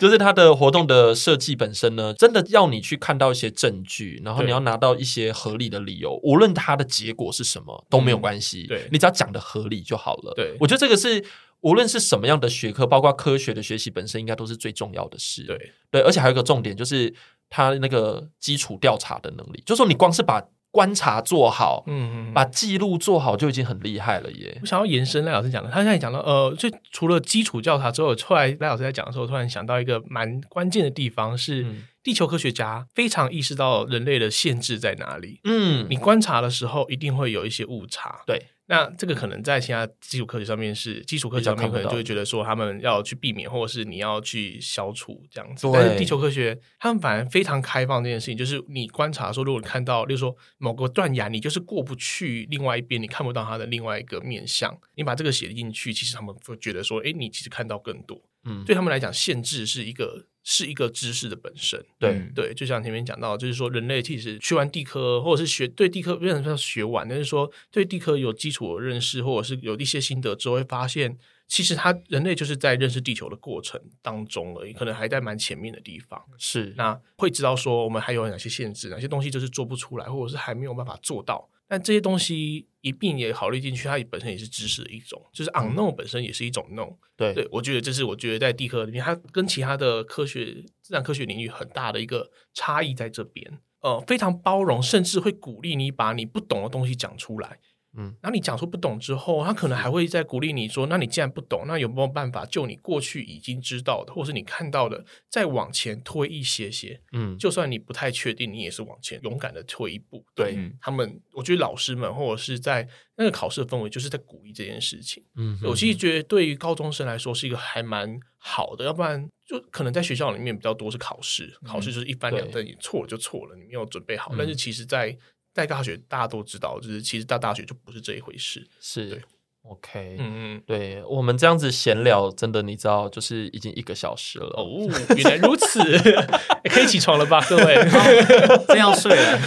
Speaker 3: 就是它的活动的设计本身呢，真的要你去看到一些证据，然后你要拿到一些合理的理由，无论它的结果是什么都没有关系。对，你只要讲的合理就好了。对，我觉得这个是无论是什么样的学科，包括科学的学习本身，应该都是最重要的事。对，对，而且还有一个重点就是。他那个基础调查的能力，就是说你光是把观察做好，嗯，把记录做好就已经很厉害了耶。我想要延伸赖老师讲的，他现在讲到，呃，就除了基础调查之后，后来赖老师在讲的时候，突然想到一个蛮关键的地方是，地球科学家非常意识到人类的限制在哪里。嗯，你观察的时候一定会有一些误差。对。那这个可能在其他基础科学上面是基础科学上面可能就会觉得说他们要去避免，或者是你要去消除这样子。但是地球科学他们反而非常开放这件事情，就是你观察说，如果你看到，例如说某个断崖，你就是过不去另外一边，你看不到它的另外一个面相，你把这个写进去，其实他们会觉得说，哎，你其实看到更多。嗯，对他们来讲，限制是一个。是一个知识的本身，对、嗯、对，就像前面讲到，就是说人类其实学完地科，或者是学对地科不能说学完，但是说对地科有基础的认识，或者是有一些心得之后，会发现其实他人类就是在认识地球的过程当中而已，可能还在蛮前面的地方。是，那会知道说我们还有哪些限制，哪些东西就是做不出来，或者是还没有办法做到。但这些东西一并也考虑进去，它本身也是知识的一种，就是 unknown 本身也是一种 known。
Speaker 1: 对，
Speaker 3: 对我觉得这是我觉得在地科里面，它跟其他的科学、自然科学领域很大的一个差异在这边。呃，非常包容，甚至会鼓励你把你不懂的东西讲出来。嗯，然后你讲出不懂之后，他可能还会再鼓励你说：“那你既然不懂，那有没有办法就你过去已经知道的，或是你看到的，再往前推一些些？嗯，就算你不太确定，你也是往前勇敢的推一步。对”、嗯、他们，我觉得老师们或者是在那个考试的氛围，就是在鼓励这件事情。嗯，我其实觉得对于高中生来说是一个还蛮好的，要不然就可能在学校里面比较多是考试，嗯、考试就是一翻两瞪眼，错了就错了，你没有准备好。嗯、但是其实，在在大学，大家都知道，就是其实到大学就不是这一回事。
Speaker 1: 是，OK，嗯嗯，对我们这样子闲聊，真的你知道，就是已经一个小时了。
Speaker 3: 哦，原来如此，可以起床了吧，各位？
Speaker 2: 真要睡了。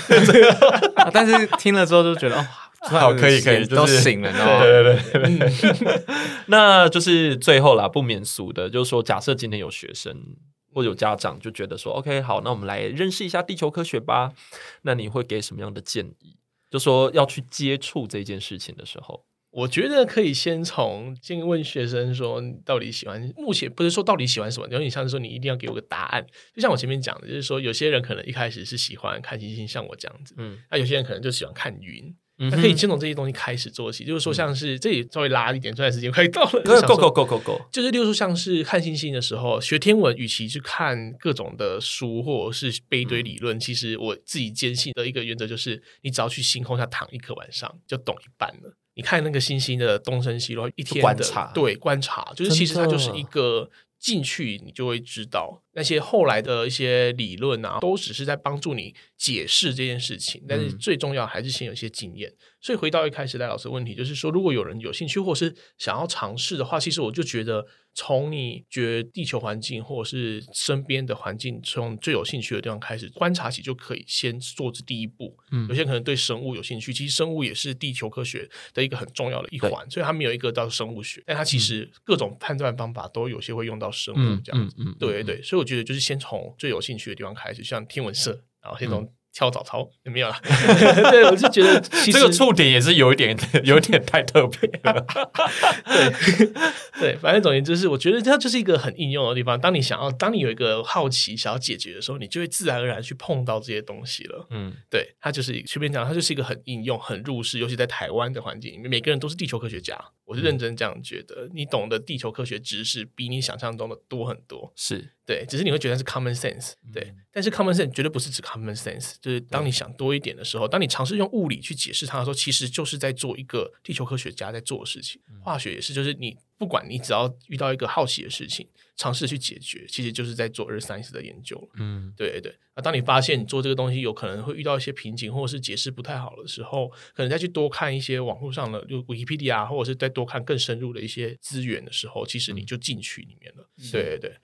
Speaker 2: 但是听了之后就觉得，哦，
Speaker 1: 好，可以可以，
Speaker 2: 都醒了，
Speaker 1: 对对对对。那就是最后啦，不免俗的，就是说，假设今天有学生。或者有家长就觉得说，OK，好，那我们来认识一下地球科学吧。那你会给什么样的建议？就说要去接触这件事情的时候，
Speaker 3: 我觉得可以先从先问学生说，到底喜欢？目前不是说到底喜欢什么，有点像是说你一定要给我个答案。就像我前面讲的，就是说有些人可能一开始是喜欢看星星，像我这样子，嗯，那有些人可能就喜欢看云。那可以先从这些东西开始做起，就是说，像是这里稍微拉一点，这段时间快到了，
Speaker 1: 够够够够够，
Speaker 3: 就是例如说，像是看星星的时候，学天文，与其去看各种的书或者是背堆理论，其实我自己坚信的一个原则就是，你只要去星空下躺一个晚上，就懂一半了。你看那个星星的东升西落，一天的观察，对观察，就是其实它就是一个。进去你就会知道，那些后来的一些理论啊，都只是在帮助你解释这件事情。但是最重要还是先有一些经验。所以回到一开始赖老师的问题，就是说，如果有人有兴趣或是想要尝试的话，其实我就觉得，从你觉得地球环境或者是身边的环境，从最有兴趣的地方开始观察起，就可以先做这第一步。嗯，有些可能对生物有兴趣，其实生物也是地球科学的一个很重要的一环。所以它没有一个到生物学，但它其实各种判断方法都有些会用到生物这样子。嗯，对对对，所以我觉得就是先从最有兴趣的地方开始，像天文社，然后先从。跳早操有没有啦？对，我就觉得 其实
Speaker 1: 这个触点也是有一点，有一点太特别了。
Speaker 3: 对对，反正总言之是，我觉得它就是一个很应用的地方。当你想要，当你有一个好奇想要解决的时候，你就会自然而然去碰到这些东西了。嗯，对，它就是随便讲，它就是一个很应用、很入世，尤其在台湾的环境里面，每个人都是地球科学家。我是认真这样觉得，你懂得地球科学知识比你想象中的多很多。
Speaker 1: 是。
Speaker 3: 对，只是你会觉得是 common sense，对，嗯、但是 common sense 绝对不是指 common sense，就是当你想多一点的时候，当你尝试用物理去解释它的时候，其实就是在做一个地球科学家在做的事情。嗯、化学也是，就是你不管你只要遇到一个好奇的事情，尝试去解决，其实就是在做 earth science 的研究。嗯，对对。那当你发现你做这个东西有可能会遇到一些瓶颈，或者是解释不太好的时候，可能再去多看一些网络上的，就 Wikipedia，或者是再多看更深入的一些资源的时候，其实你就进去里面了。嗯、对对对。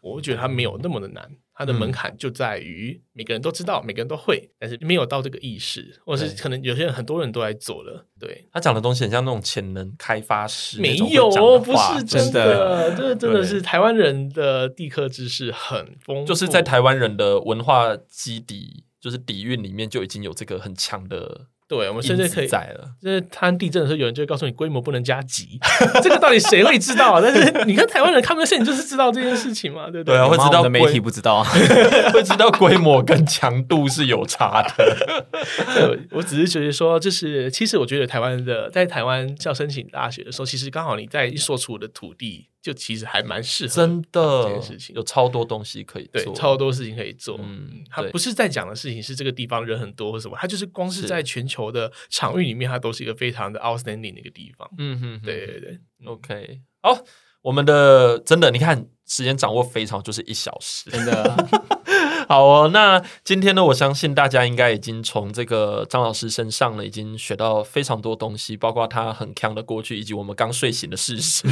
Speaker 3: 我觉得它没有那么的难，它的门槛就在于每个人都知道，每个人都会，但是没有到这个意识，或是可能有些人很多人都在做了。对，
Speaker 1: 他讲的东西很像那种潜能开发师，
Speaker 3: 没有哦，不是真的，这真的是台湾人的地科知识很丰富，
Speaker 1: 就是在台湾人的文化基底，就是底蕴里面就已经有这个很强的。
Speaker 3: 对，我们甚至可以
Speaker 1: 在了。
Speaker 3: 就是它地震的时候，有人就会告诉你规模不能加急，这个到底谁会知道啊？但是你看台湾人看不见，你就是知道这件事情嘛，对不对？
Speaker 1: 对啊，会知道
Speaker 2: 的媒体不知道，
Speaker 1: 会知道规模跟强度是有差的。
Speaker 3: 对，我只是觉得说，就是其实我觉得台湾的在台湾要申请大学的时候，其实刚好你在所处的土地。就其实还蛮适合
Speaker 1: 真的
Speaker 3: 这件事情，
Speaker 1: 有超多东西可以做，
Speaker 3: 对，超多事情可以做。嗯，他不是在讲的事情是这个地方人很多或什么，他就是光是在全球的场域里面，它都是一个非常的 outstanding 的一个地方。嗯哼，对对对
Speaker 1: ，OK，好，我们的真的，你看时间掌握非常，就是一小时，
Speaker 3: 真的。
Speaker 1: 好哦，那今天呢，我相信大家应该已经从这个张老师身上呢，已经学到非常多东西，包括他很强的过去，以及我们刚睡醒的事实。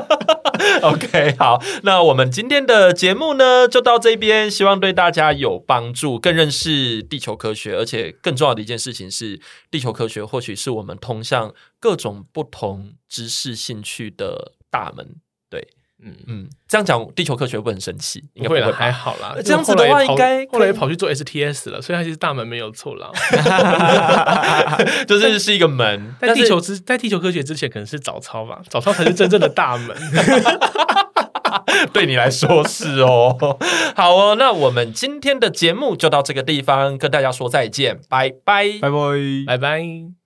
Speaker 1: OK，好，那我们今天的节目呢，就到这边，希望对大家有帮助，更认识地球科学，而且更重要的一件事情是，地球科学或许是我们通向各种不同知识兴趣的大门。对。嗯嗯，这样讲地球科学会不很生气？应该不会，
Speaker 3: 还好啦。
Speaker 1: 这样子的话，应该
Speaker 3: 后来跑去做 STS 了，所以其实大门没有错啦，
Speaker 1: 就是是一个门。
Speaker 3: 在地球之在地球科学之前，可能是早操吧，早操才是真正的大门。
Speaker 1: 对你来说是哦。好哦，那我们今天的节目就到这个地方，跟大家说再见，拜拜，
Speaker 2: 拜拜，
Speaker 3: 拜拜。